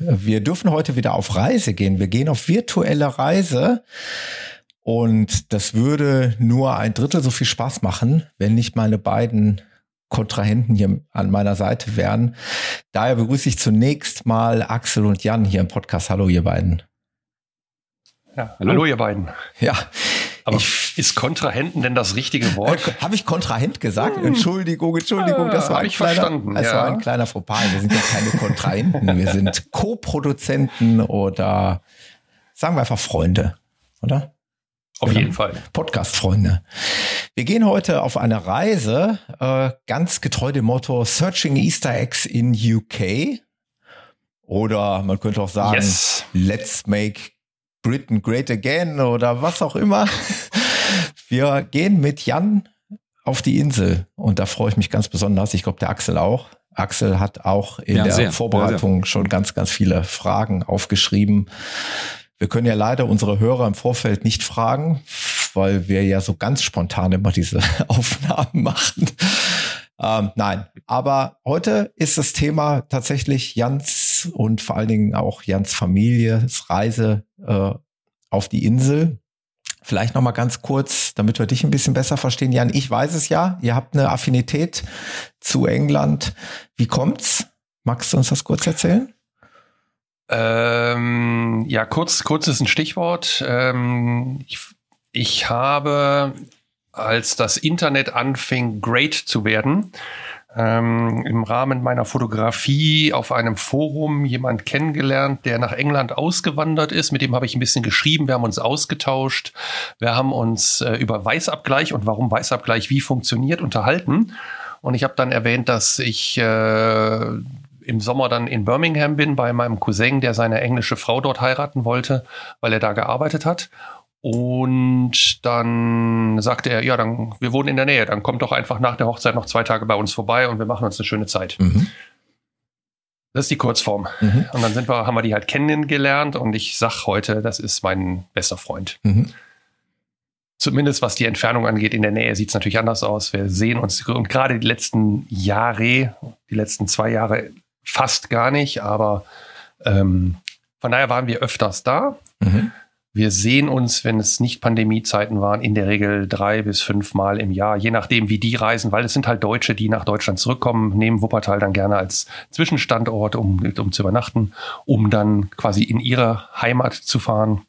Wir dürfen heute wieder auf Reise gehen. Wir gehen auf virtuelle Reise und das würde nur ein Drittel so viel Spaß machen, wenn nicht meine beiden Kontrahenten hier an meiner Seite wären. Daher begrüße ich zunächst mal Axel und Jan hier im Podcast. Hallo, ihr beiden. Ja, hallo. hallo, ihr beiden. Ja, aber ich, ist Kontrahenten denn das richtige Wort? Äh, Habe ich Kontrahent gesagt? Hm. Entschuldigung, Entschuldigung, das war ein, kleiner, das ja. war ein kleiner Fauxpas. Wir sind ja keine Kontrahenten, wir sind Co-Produzenten oder sagen wir einfach Freunde, oder? Auf jeden Fall. Podcast-Freunde. Wir gehen heute auf eine Reise, äh, ganz getreu dem Motto Searching Easter Eggs in UK. Oder man könnte auch sagen, yes. Let's make Britain Great Again oder was auch immer. Wir gehen mit Jan auf die Insel und da freue ich mich ganz besonders. Ich glaube, der Axel auch. Axel hat auch in ja, der sehr, Vorbereitung sehr. schon ganz, ganz viele Fragen aufgeschrieben. Wir können ja leider unsere Hörer im Vorfeld nicht fragen, weil wir ja so ganz spontan immer diese Aufnahmen machen. Ähm, nein, aber heute ist das Thema tatsächlich Jans und vor allen Dingen auch Jans Familie, Reise äh, auf die Insel. Vielleicht noch mal ganz kurz, damit wir dich ein bisschen besser verstehen, Jan. Ich weiß es ja, ihr habt eine Affinität zu England. Wie kommt's? Magst du uns das kurz erzählen? Ähm, ja, kurz, kurz ist ein Stichwort. Ähm, ich, ich habe als das Internet anfing, great zu werden, ähm, im Rahmen meiner Fotografie auf einem Forum jemand kennengelernt, der nach England ausgewandert ist. Mit dem habe ich ein bisschen geschrieben. Wir haben uns ausgetauscht. Wir haben uns äh, über Weißabgleich und warum Weißabgleich wie funktioniert unterhalten. Und ich habe dann erwähnt, dass ich äh, im Sommer dann in Birmingham bin bei meinem Cousin, der seine englische Frau dort heiraten wollte, weil er da gearbeitet hat. Und dann sagte er, ja, dann, wir wohnen in der Nähe, dann kommt doch einfach nach der Hochzeit noch zwei Tage bei uns vorbei und wir machen uns eine schöne Zeit. Mhm. Das ist die Kurzform. Mhm. Und dann sind wir, haben wir die halt kennengelernt und ich sag heute, das ist mein bester Freund. Mhm. Zumindest was die Entfernung angeht, in der Nähe sieht es natürlich anders aus. Wir sehen uns und gerade die letzten Jahre, die letzten zwei Jahre fast gar nicht, aber ähm, von daher waren wir öfters da. Mhm. Wir sehen uns, wenn es nicht Pandemiezeiten waren, in der Regel drei bis fünf Mal im Jahr, je nachdem, wie die reisen, weil es sind halt Deutsche, die nach Deutschland zurückkommen, nehmen Wuppertal dann gerne als Zwischenstandort, um, um zu übernachten, um dann quasi in ihre Heimat zu fahren.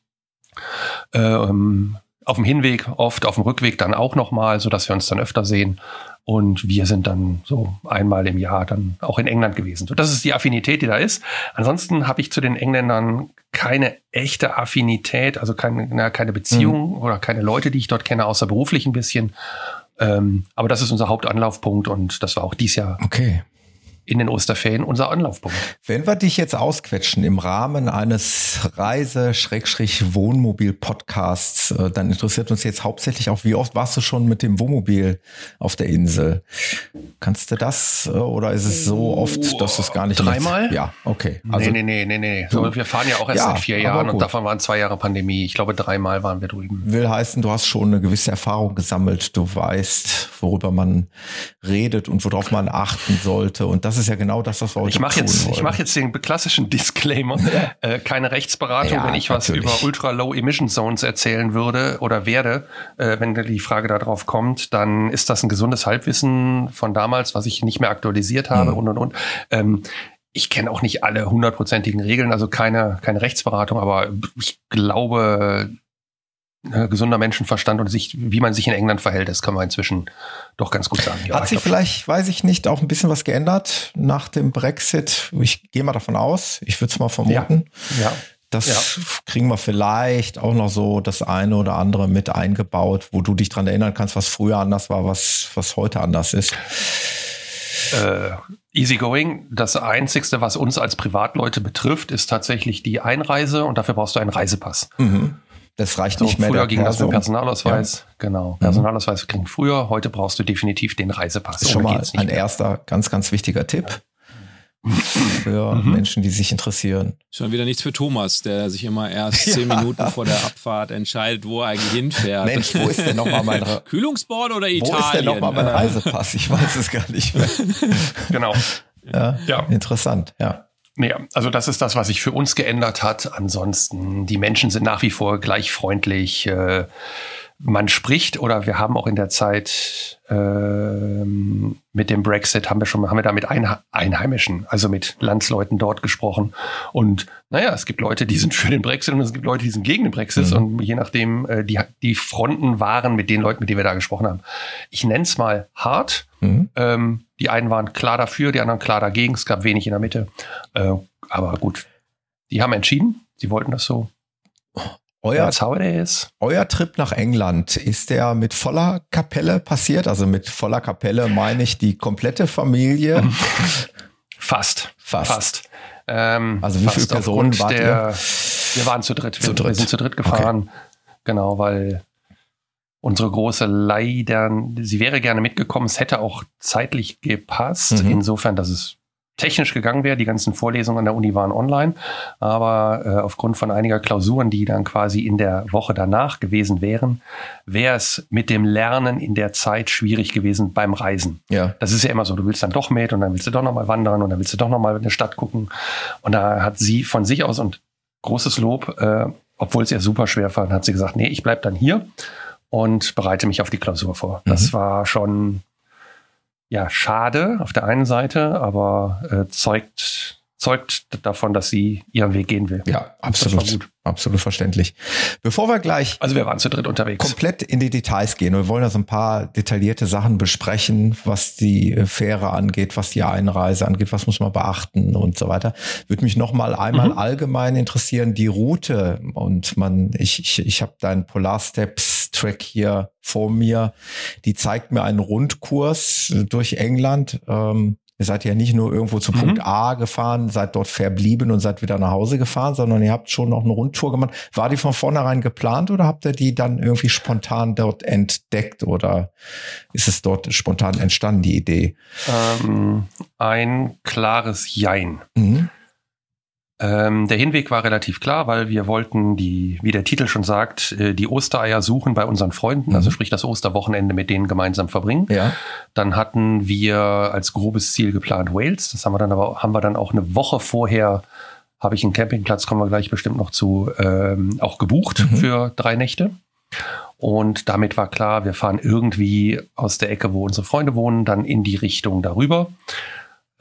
Ähm, auf dem Hinweg oft, auf dem Rückweg dann auch nochmal, sodass wir uns dann öfter sehen. Und wir sind dann so einmal im Jahr dann auch in England gewesen. So, das ist die Affinität, die da ist. Ansonsten habe ich zu den Engländern keine echte Affinität, also keine, na, keine Beziehung mhm. oder keine Leute, die ich dort kenne, außer beruflich ein bisschen. Ähm, aber das ist unser Hauptanlaufpunkt und das war auch dies Jahr. Okay in den Osterferien unser Anlaufpunkt. Wenn wir dich jetzt ausquetschen im Rahmen eines Reise-Wohnmobil-Podcasts, äh, dann interessiert uns jetzt hauptsächlich auch, wie oft warst du schon mit dem Wohnmobil auf der Insel? Kannst du das äh, oder ist es so oft, dass es gar nicht Dreimal? Mit? Ja, okay. Also, nee, nee, nee, nee, nee. So, wir fahren ja auch erst ja, seit vier Jahren und davon waren zwei Jahre Pandemie. Ich glaube, dreimal waren wir drüben. Will heißen, du hast schon eine gewisse Erfahrung gesammelt. Du weißt, worüber man redet und worauf man achten sollte. Und das ist ist ja genau das, was wir heute ich mach jetzt, wollen. Ich mache jetzt den klassischen Disclaimer. Äh, keine Rechtsberatung, ja, wenn ich was über Ultra Low Emission Zones erzählen würde oder werde, äh, wenn die Frage darauf kommt, dann ist das ein gesundes Halbwissen von damals, was ich nicht mehr aktualisiert habe mhm. und und und. Ähm, ich kenne auch nicht alle hundertprozentigen Regeln, also keine, keine Rechtsberatung, aber ich glaube, äh, gesunder Menschenverstand und sich, wie man sich in England verhält, das kann man inzwischen doch ganz gut sagen. Ja, Hat sich vielleicht, weiß ich nicht, auch ein bisschen was geändert nach dem Brexit? Ich gehe mal davon aus, ich würde es mal vermuten. Ja. ja. Das ja. kriegen wir vielleicht auch noch so das eine oder andere mit eingebaut, wo du dich dran erinnern kannst, was früher anders war, was, was heute anders ist. äh, easygoing. Das Einzigste, was uns als Privatleute betrifft, ist tatsächlich die Einreise und dafür brauchst du einen Reisepass. Mhm. Das reicht so, nicht mehr. Früher ging das mit Personalausweis. Ja. Genau. Mhm. Personalausweis ging früher. Heute brauchst du definitiv den Reisepass. Das ist schon mal ein mehr. erster ganz, ganz wichtiger Tipp für mhm. Menschen, die sich interessieren. Schon wieder nichts für Thomas, der sich immer erst ja. zehn Minuten vor der Abfahrt entscheidet, wo er eigentlich hinfährt. Mensch, wo ist denn nochmal mein Re Kühlungsborn oder Italien? Wo ist denn nochmal mein Reisepass? Ich weiß es gar nicht mehr. genau. Ja, ja. Interessant, ja. Nee, also das ist das, was sich für uns geändert hat. Ansonsten, die Menschen sind nach wie vor gleich freundlich. Äh, man spricht oder wir haben auch in der Zeit ähm, mit dem Brexit haben wir schon haben wir da mit Einheimischen, also mit Landsleuten dort gesprochen. Und naja, es gibt Leute, die sind für den Brexit und es gibt Leute, die sind gegen den Brexit. Mhm. Und je nachdem, äh, die, die Fronten waren mit den Leuten, mit denen wir da gesprochen haben. Ich nenne es mal hart. Mhm. Ähm, die einen waren klar dafür, die anderen klar dagegen. Es gab wenig in der Mitte. Äh, aber gut, die haben entschieden, sie wollten das so. Euer, euer Trip nach England, ist der mit voller Kapelle passiert? Also mit voller Kapelle meine ich die komplette Familie? Fast. Fast. Fast. Ähm, also wie viele Personen wart der, ihr? Wir waren zu dritt. Zu wir, dritt. wir sind zu dritt gefahren. Okay. Genau, weil unsere große leider, sie wäre gerne mitgekommen. Es hätte auch zeitlich gepasst. Mhm. Insofern, dass es technisch gegangen wäre. Die ganzen Vorlesungen an der Uni waren online, aber äh, aufgrund von einiger Klausuren, die dann quasi in der Woche danach gewesen wären, wäre es mit dem Lernen in der Zeit schwierig gewesen beim Reisen. Ja. Das ist ja immer so, du willst dann doch mit und dann willst du doch nochmal wandern und dann willst du doch nochmal in eine Stadt gucken. Und da hat sie von sich aus und großes Lob, äh, obwohl es ihr super schwer war, hat sie gesagt, nee, ich bleib dann hier und bereite mich auf die Klausur vor. Mhm. Das war schon ja, schade auf der einen Seite, aber äh, zeugt, zeugt davon, dass sie ihren Weg gehen will. Ja, absolut. Absolut verständlich. Bevor wir gleich. Also wir waren zu dritt unterwegs. Komplett in die Details gehen. Wir wollen da so ein paar detaillierte Sachen besprechen, was die äh, Fähre angeht, was die Einreise angeht, was muss man beachten und so weiter. Würde mich noch mal einmal mhm. allgemein interessieren, die Route. Und man, ich, ich, ich habe deinen Polar Steps Track hier vor mir. Die zeigt mir einen Rundkurs durch England. Ähm, Ihr seid ja nicht nur irgendwo zu mhm. Punkt A gefahren, seid dort verblieben und seid wieder nach Hause gefahren, sondern ihr habt schon noch eine Rundtour gemacht. War die von vornherein geplant oder habt ihr die dann irgendwie spontan dort entdeckt oder ist es dort spontan entstanden, die Idee? Ähm, ein klares Jein. Mhm. Ähm, der Hinweg war relativ klar, weil wir wollten die, wie der Titel schon sagt, äh, die Ostereier suchen bei unseren Freunden, also mhm. also sprich das Osterwochenende mit denen gemeinsam verbringen. Ja. Dann hatten wir als grobes Ziel geplant Wales. Das haben wir dann aber haben wir dann auch eine Woche vorher habe ich einen Campingplatz, kommen wir gleich bestimmt noch zu, ähm, auch gebucht mhm. für drei Nächte. Und damit war klar, wir fahren irgendwie aus der Ecke, wo unsere Freunde wohnen, dann in die Richtung darüber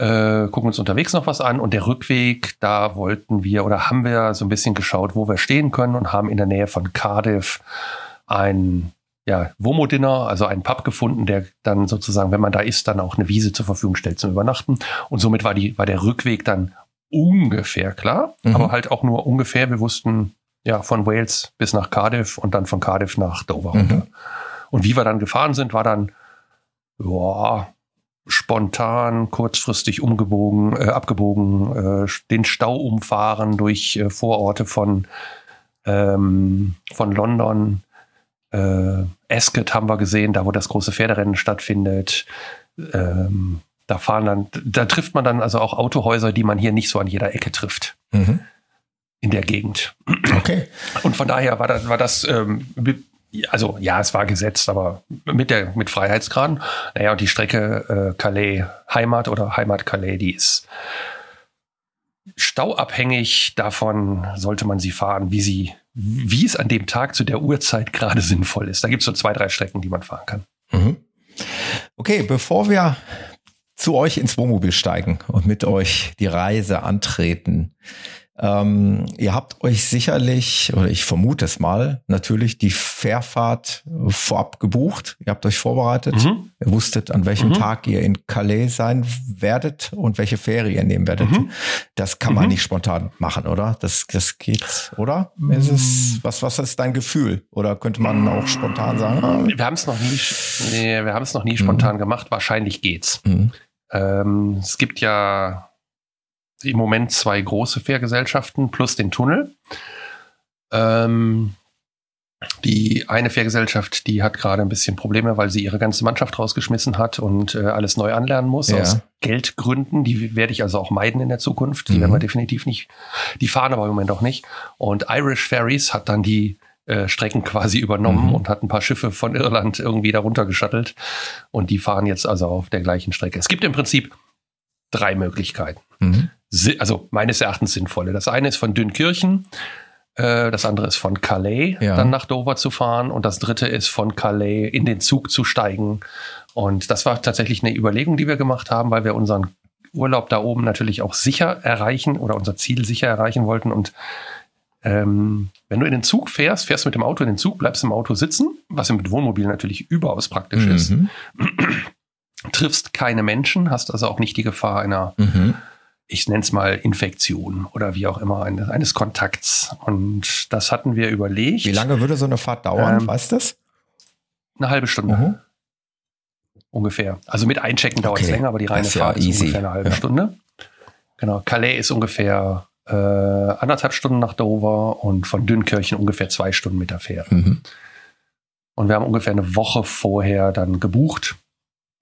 äh, gucken uns unterwegs noch was an und der Rückweg, da wollten wir oder haben wir so ein bisschen geschaut, wo wir stehen können und haben in der Nähe von Cardiff ein ja, Womo-Dinner, also einen Pub gefunden, der dann sozusagen, wenn man da ist, dann auch eine Wiese zur Verfügung stellt zum Übernachten. Und somit war die, war der Rückweg dann ungefähr klar, mhm. aber halt auch nur ungefähr. Wir wussten ja von Wales bis nach Cardiff und dann von Cardiff nach Dover runter. Mhm. Und wie wir dann gefahren sind, war dann, ja, spontan, kurzfristig umgebogen, äh, abgebogen, äh, den Stau umfahren durch äh, Vororte von, ähm, von London. Äh, Ascot haben wir gesehen, da wo das große Pferderennen stattfindet. Ähm, da fahren dann, da trifft man dann also auch Autohäuser, die man hier nicht so an jeder Ecke trifft. Mhm. In der Gegend. Okay. Und von daher war das, war das ähm, also ja, es war gesetzt, aber mit der mit Freiheitsgraden. Naja, und die Strecke äh, Calais Heimat oder Heimat Calais, die ist stauabhängig. Davon sollte man sie fahren, wie sie, wie es an dem Tag zu der Uhrzeit gerade sinnvoll ist. Da gibt es so zwei, drei Strecken, die man fahren kann. Mhm. Okay, bevor wir zu euch ins Wohnmobil steigen und mit euch die Reise antreten, ähm, ihr habt euch sicherlich, oder ich vermute es mal, natürlich die Fährfahrt vorab gebucht. Ihr habt euch vorbereitet. Mhm. Ihr wusstet, an welchem mhm. Tag ihr in Calais sein werdet und welche Fähre ihr nehmen werdet. Mhm. Das kann man mhm. nicht spontan machen, oder? Das, das geht, oder? Ist es, was, was ist dein Gefühl? Oder könnte man auch spontan sagen? Wir haben es noch nie, nee, wir haben es noch nie spontan gemacht. Wahrscheinlich geht's. Ähm, es gibt ja im Moment zwei große Fährgesellschaften plus den Tunnel. Ähm, die eine Fährgesellschaft, die hat gerade ein bisschen Probleme, weil sie ihre ganze Mannschaft rausgeschmissen hat und äh, alles neu anlernen muss ja. aus Geldgründen. Die werde ich also auch meiden in der Zukunft. Die mhm. werden wir definitiv nicht. Die fahren aber im Moment auch nicht. Und Irish Ferries hat dann die äh, Strecken quasi übernommen mhm. und hat ein paar Schiffe von Irland irgendwie darunter geschattelt. Und die fahren jetzt also auf der gleichen Strecke. Es gibt im Prinzip drei Möglichkeiten. Mhm. Also meines Erachtens sinnvolle. Das eine ist von Dünkirchen äh, das andere ist von Calais ja. dann nach Dover zu fahren und das dritte ist von Calais in den Zug zu steigen. Und das war tatsächlich eine Überlegung, die wir gemacht haben, weil wir unseren Urlaub da oben natürlich auch sicher erreichen oder unser Ziel sicher erreichen wollten. Und ähm, wenn du in den Zug fährst, fährst du mit dem Auto in den Zug, bleibst im Auto sitzen, was mit Wohnmobil natürlich überaus praktisch mhm. ist. Triffst keine Menschen, hast also auch nicht die Gefahr einer mhm ich nenne es mal Infektion oder wie auch immer, eines, eines Kontakts. Und das hatten wir überlegt. Wie lange würde so eine Fahrt dauern, ähm, weißt du das? Eine halbe Stunde. Mhm. Ungefähr. Also mit Einchecken dauert es länger, aber die reine ist Fahrt ja ist ungefähr eine halbe ja. Stunde. Genau. Calais ist ungefähr äh, anderthalb Stunden nach Dover und von Dünnkirchen ungefähr zwei Stunden mit der Fähre. Mhm. Und wir haben ungefähr eine Woche vorher dann gebucht.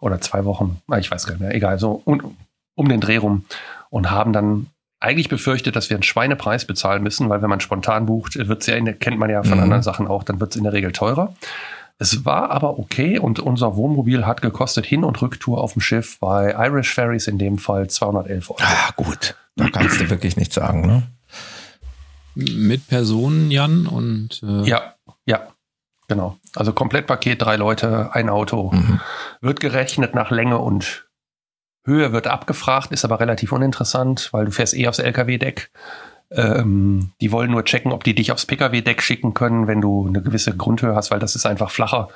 Oder zwei Wochen, ich weiß gar nicht mehr, egal, so um, um den Dreh rum und haben dann eigentlich befürchtet, dass wir einen Schweinepreis bezahlen müssen, weil wenn man spontan bucht, wird's ja, kennt man ja von mhm. anderen Sachen auch, dann wird es in der Regel teurer. Es war aber okay und unser Wohnmobil hat gekostet Hin- und Rücktour auf dem Schiff bei Irish Ferries in dem Fall 211 Euro. Ah, gut. Da kannst du wirklich nichts sagen, ne? Mit Personen, Jan, und. Äh ja, ja. Genau. Also Komplettpaket, drei Leute, ein Auto. Mhm. Wird gerechnet nach Länge und Höhe wird abgefragt, ist aber relativ uninteressant, weil du fährst eh aufs LKW-Deck. Ähm, die wollen nur checken, ob die dich aufs Pkw-Deck schicken können, wenn du eine gewisse Grundhöhe hast, weil das ist einfach flacher.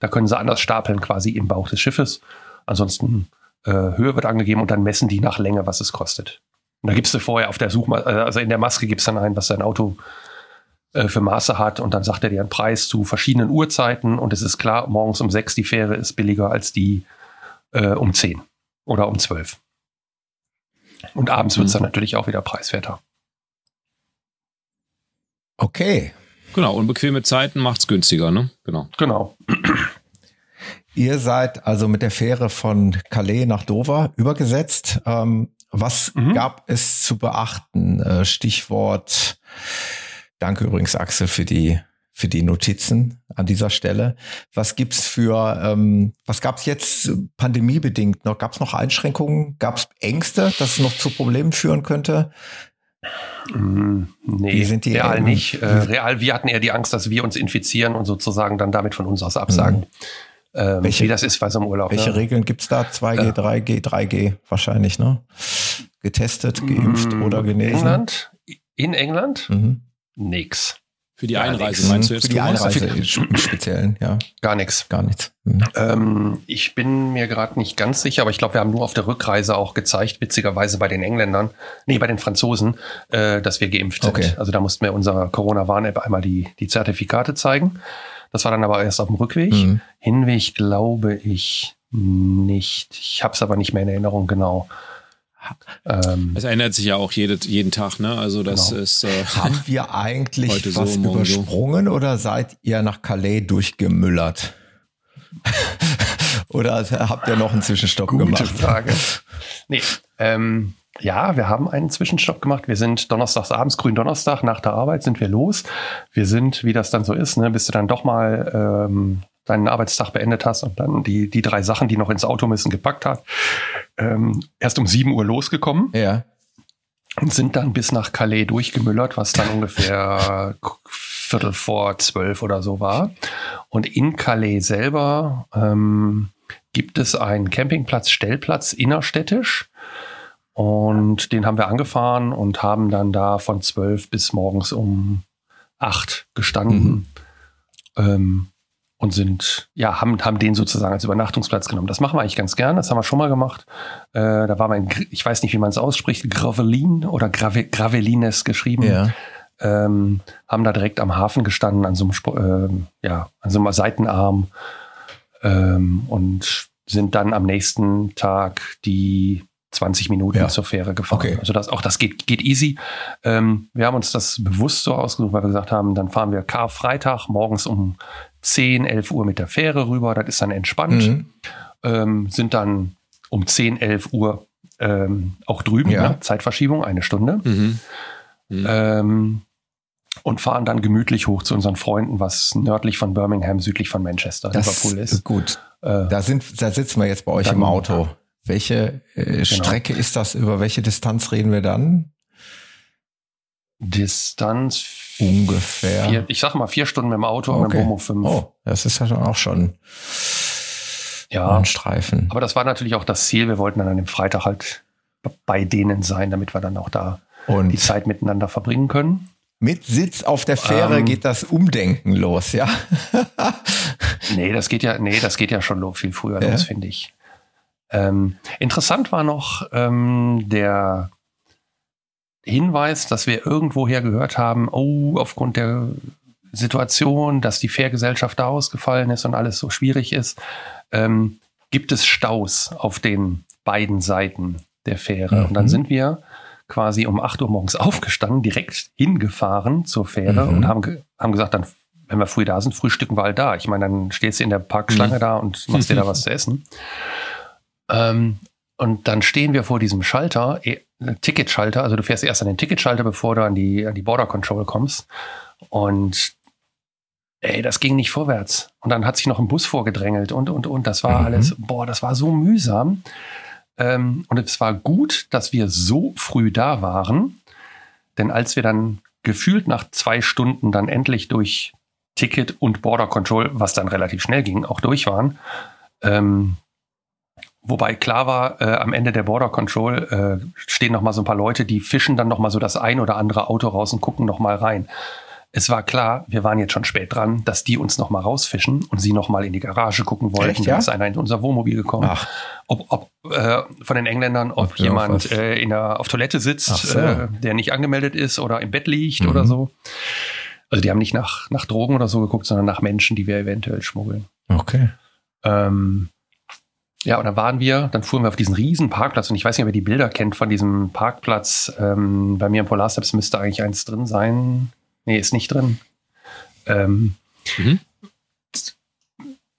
Da können sie anders stapeln, quasi im Bauch des Schiffes. Ansonsten äh, Höhe wird angegeben und dann messen die nach Länge, was es kostet. Und da gibst du vorher auf der Suchmaske, äh, also in der Maske gibst dann ein, was dein Auto äh, für Maße hat und dann sagt er dir einen Preis zu verschiedenen Uhrzeiten und es ist klar, morgens um sechs die Fähre ist billiger als die äh, um zehn oder um 12. Und abends wird es dann mhm. natürlich auch wieder preiswerter. Okay. Genau, und bequeme Zeiten macht es günstiger, ne? Genau. Genau. Ihr seid also mit der Fähre von Calais nach Dover übergesetzt. Ähm, was mhm. gab es zu beachten? Äh, Stichwort, danke übrigens Axel für die für die Notizen an dieser Stelle. Was gibt's für, ähm, was gab's jetzt pandemiebedingt noch? Gab's noch Einschränkungen? Gab's Ängste, dass es noch zu Problemen führen könnte? Mm, nee, Wie sind die real nicht. Äh, real, wir hatten eher die Angst, dass wir uns infizieren und sozusagen dann damit von uns aus absagen. Mhm. Ähm, welche, wie das ist bei so einem Urlaub. Welche ne? Regeln gibt's da? 2G, äh, 3G, 3G wahrscheinlich, ne? Getestet, geimpft mm, oder genesen? England? In England? Mhm. Nix. Für die Einreise ja, meinst du jetzt? Für die Einreise im Speziellen, ja. Gar nichts. Gar nichts. Mhm. Ähm, ich bin mir gerade nicht ganz sicher, aber ich glaube, wir haben nur auf der Rückreise auch gezeigt, witzigerweise bei den Engländern, nee, bei den Franzosen, äh, dass wir geimpft sind. Okay. Also da mussten wir unserer Corona-Warn-App einmal die, die Zertifikate zeigen. Das war dann aber erst auf dem Rückweg. Mhm. Hinweg glaube ich nicht. Ich habe es aber nicht mehr in Erinnerung genau. Ähm, es ändert sich ja auch jede, jeden Tag, ne? Also das genau. ist. Äh, Haben wir eigentlich was so, übersprungen so. oder seid ihr nach Calais durchgemüllert? oder habt ihr noch einen Zwischenstopp Gute gemacht? Gute Frage. Nee, ähm, ja, wir haben einen Zwischenstopp gemacht. Wir sind donnerstags abends, grün Donnerstag, nach der Arbeit sind wir los. Wir sind, wie das dann so ist, ne, bis du dann doch mal ähm, deinen Arbeitstag beendet hast und dann die, die drei Sachen, die noch ins Auto müssen, gepackt hast, ähm, erst um 7 Uhr losgekommen. Ja. Und sind dann bis nach Calais durchgemüllert, was dann ungefähr Viertel vor zwölf oder so war. Und in Calais selber ähm, gibt es einen Campingplatz, Stellplatz innerstädtisch. Und den haben wir angefahren und haben dann da von zwölf bis morgens um acht gestanden. Mhm. Ähm, und sind, ja, haben, haben den sozusagen als Übernachtungsplatz genommen. Das machen wir eigentlich ganz gern, das haben wir schon mal gemacht. Äh, da war mein, ich weiß nicht, wie man es ausspricht, Gravelin oder Grave, Gravelines geschrieben. Ja. Ähm, haben da direkt am Hafen gestanden, an so einem, äh, ja, an so einem Seitenarm. Ähm, und sind dann am nächsten Tag die 20 Minuten ja. zur Fähre gefahren. Okay. Also das, auch das geht, geht easy. Ähm, wir haben uns das bewusst so ausgesucht, weil wir gesagt haben, dann fahren wir Karfreitag morgens um 10, 11 Uhr mit der Fähre rüber. Das ist dann entspannt. Mhm. Ähm, sind dann um 10, 11 Uhr ähm, auch drüben. Ja. Ne? Zeitverschiebung, eine Stunde. Mhm. Mhm. Ähm, und fahren dann gemütlich hoch zu unseren Freunden, was nördlich von Birmingham, südlich von Manchester, das Liverpool ist. Gut. Äh, da, sind, da sitzen wir jetzt bei euch dann, im Auto. Welche äh, genau. Strecke ist das? Über welche Distanz reden wir dann? Distanz ungefähr. Vier, ich sag mal vier Stunden mit dem Auto okay. und mit dem Bomo fünf. Oh, das ist ja dann auch schon ja, ein Streifen. Aber das war natürlich auch das Ziel. Wir wollten dann an dem Freitag halt bei denen sein, damit wir dann auch da und die Zeit miteinander verbringen können. Mit Sitz auf der Fähre ähm, geht das Umdenken los, ja? nee, das geht ja, nee, das geht ja schon viel früher ja. los, finde ich. Ähm, interessant war noch ähm, der Hinweis, dass wir irgendwoher gehört haben, oh, aufgrund der Situation, dass die Fährgesellschaft da ausgefallen ist und alles so schwierig ist, ähm, gibt es Staus auf den beiden Seiten der Fähre. Mhm. Und dann mhm. sind wir quasi um 8 Uhr morgens aufgestanden, direkt hingefahren zur Fähre mhm. und haben, haben gesagt, dann, wenn wir früh da sind, frühstücken wir halt da. Ich meine, dann stehst du in der Parkschlange mhm. da und machst dir da was zu essen. Ähm, und dann stehen wir vor diesem Schalter, eh, Ticketschalter, also du fährst erst an den Ticketschalter, bevor du an die, an die Border Control kommst. Und ey, das ging nicht vorwärts. Und dann hat sich noch ein Bus vorgedrängelt und, und, und. Das war mhm. alles, boah, das war so mühsam. Ähm, und es war gut, dass wir so früh da waren. Denn als wir dann gefühlt nach zwei Stunden dann endlich durch Ticket und Border Control, was dann relativ schnell ging, auch durch waren, ähm, Wobei klar war, äh, am Ende der Border Control äh, stehen noch mal so ein paar Leute, die fischen dann noch mal so das ein oder andere Auto raus und gucken noch mal rein. Es war klar, wir waren jetzt schon spät dran, dass die uns noch mal rausfischen und sie noch mal in die Garage gucken wollten. Echt, ja? Da ist einer in unser Wohnmobil gekommen. Ach. Ob, ob äh, von den Engländern, ob Ach, jemand äh, in der, auf Toilette sitzt, so. äh, der nicht angemeldet ist oder im Bett liegt mhm. oder so. Also die haben nicht nach, nach Drogen oder so geguckt, sondern nach Menschen, die wir eventuell schmuggeln. Okay. Ähm, ja, und dann waren wir, dann fuhren wir auf diesen riesen Parkplatz und ich weiß nicht, ob ihr die Bilder kennt von diesem Parkplatz. Ähm, bei mir im Polarsteps müsste eigentlich eins drin sein. Nee, ist nicht drin. Ähm, mhm.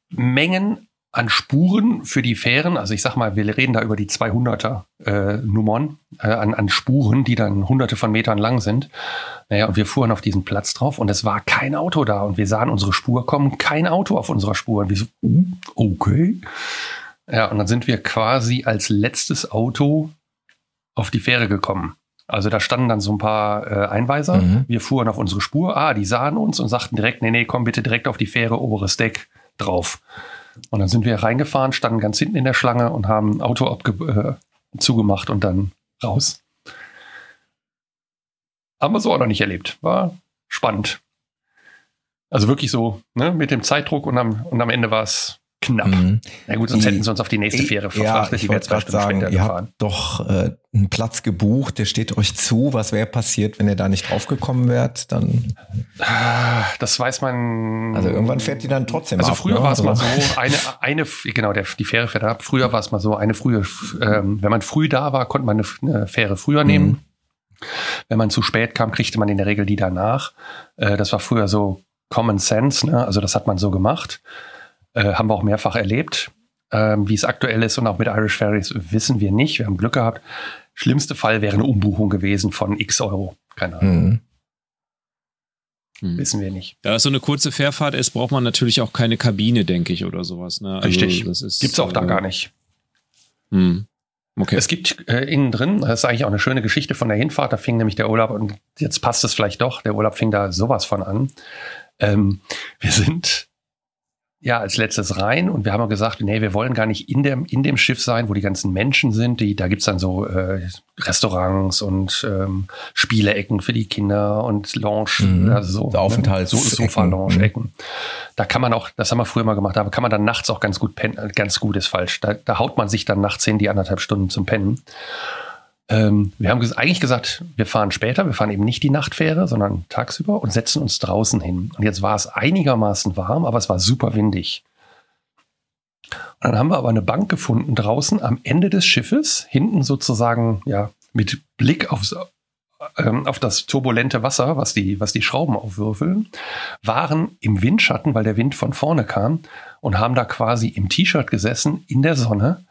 Mengen an Spuren für die Fähren, also ich sag mal, wir reden da über die 200er äh, Nummern äh, an, an Spuren, die dann hunderte von Metern lang sind. Naja, und wir fuhren auf diesen Platz drauf und es war kein Auto da und wir sahen unsere Spur kommen, kein Auto auf unserer Spur. Und wir so, uh, okay. Ja, und dann sind wir quasi als letztes Auto auf die Fähre gekommen. Also da standen dann so ein paar äh, Einweiser. Mhm. Wir fuhren auf unsere Spur. Ah, die sahen uns und sagten direkt, nee, nee, komm bitte direkt auf die Fähre, oberes Deck drauf. Und dann sind wir reingefahren, standen ganz hinten in der Schlange und haben Auto äh, zugemacht und dann raus. Haben wir so auch noch nicht erlebt. War spannend. Also wirklich so, ne, mit dem Zeitdruck und am, und am Ende war es knapp. Mhm. Na gut, sonst die, hätten sie uns auf die nächste Fähre verfrachtet, ja, die wäre zwei Stunden sagen, ihr gefahren. habt doch äh, einen Platz gebucht, der steht euch zu. Was wäre passiert, wenn ihr da nicht draufgekommen wärt? Dann das weiß man. Also irgendwann fährt die dann trotzdem Also ab, früher ne? war es mal also so, eine, eine genau, der, die Fähre fährt ab. Früher war es mal so, eine frühe, ähm, wenn man früh da war, konnte man eine, eine Fähre früher nehmen. Mhm. Wenn man zu spät kam, kriegte man in der Regel die danach. Äh, das war früher so Common Sense, ne? also das hat man so gemacht. Äh, haben wir auch mehrfach erlebt. Ähm, wie es aktuell ist und auch mit Irish Ferries wissen wir nicht. Wir haben Glück gehabt. Schlimmste Fall wäre eine Umbuchung gewesen von x Euro. Keine Ahnung. Mhm. Hm. Wissen wir nicht. Da es so eine kurze Fährfahrt ist, braucht man natürlich auch keine Kabine, denke ich, oder sowas. Ne? Also Richtig. Gibt es auch äh, da gar nicht. Hm. Okay. Es gibt äh, innen drin, das ist eigentlich auch eine schöne Geschichte von der Hinfahrt, da fing nämlich der Urlaub, und jetzt passt es vielleicht doch, der Urlaub fing da sowas von an. Ähm, wir sind ja als letztes rein und wir haben gesagt, nee, wir wollen gar nicht in dem, in dem Schiff sein, wo die ganzen Menschen sind. Die, da gibt's dann so äh, Restaurants und ähm, Spieleecken für die Kinder und Lounge, mhm. also so, Aufenthalts ne? so Sofa-Lounge-Ecken. Mhm. Da kann man auch, das haben wir früher mal gemacht, aber kann man dann nachts auch ganz gut pennen, ganz gut ist falsch. Da, da haut man sich dann nachts hin die anderthalb Stunden zum Pennen. Ähm, wir haben eigentlich gesagt, wir fahren später, wir fahren eben nicht die Nachtfähre, sondern tagsüber und setzen uns draußen hin. Und jetzt war es einigermaßen warm, aber es war super windig. Und dann haben wir aber eine Bank gefunden draußen am Ende des Schiffes, hinten sozusagen, ja, mit Blick aufs, ähm, auf das turbulente Wasser, was die, was die Schrauben aufwürfeln, waren im Windschatten, weil der Wind von vorne kam und haben da quasi im T-Shirt gesessen, in der Sonne,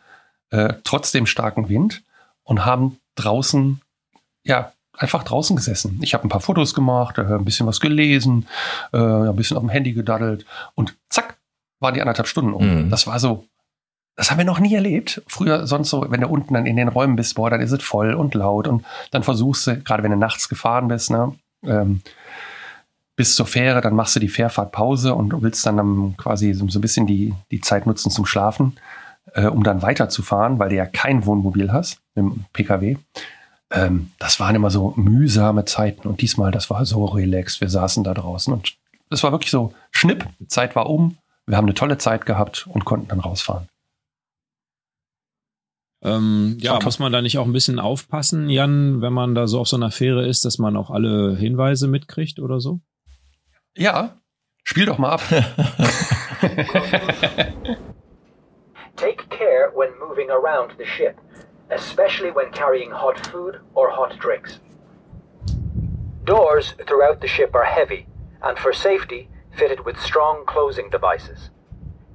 äh, trotz dem starken Wind und haben draußen, ja, einfach draußen gesessen. Ich habe ein paar Fotos gemacht, äh, ein bisschen was gelesen, äh, ein bisschen auf dem Handy gedaddelt und zack, waren die anderthalb Stunden um. Mhm. Das war so, das haben wir noch nie erlebt. Früher sonst so, wenn du unten dann in den Räumen bist, boah, dann ist es voll und laut und dann versuchst du, gerade wenn du nachts gefahren bist, ne, ähm, bis zur Fähre, dann machst du die Fährfahrtpause und willst dann, dann quasi so, so ein bisschen die, die Zeit nutzen zum Schlafen, äh, um dann weiterzufahren, weil du ja kein Wohnmobil hast im PKW. Ähm, das waren immer so mühsame Zeiten und diesmal, das war so relaxed. Wir saßen da draußen und das war wirklich so Schnipp, Zeit war um, wir haben eine tolle Zeit gehabt und konnten dann rausfahren. Ähm, ja, muss man da nicht auch ein bisschen aufpassen, Jan, wenn man da so auf so einer Fähre ist, dass man auch alle Hinweise mitkriegt oder so? Ja, spiel doch mal ab. Moving around the ship, especially when carrying hot food or hot drinks. Doors throughout the ship are heavy, and for safety, fitted with strong closing devices.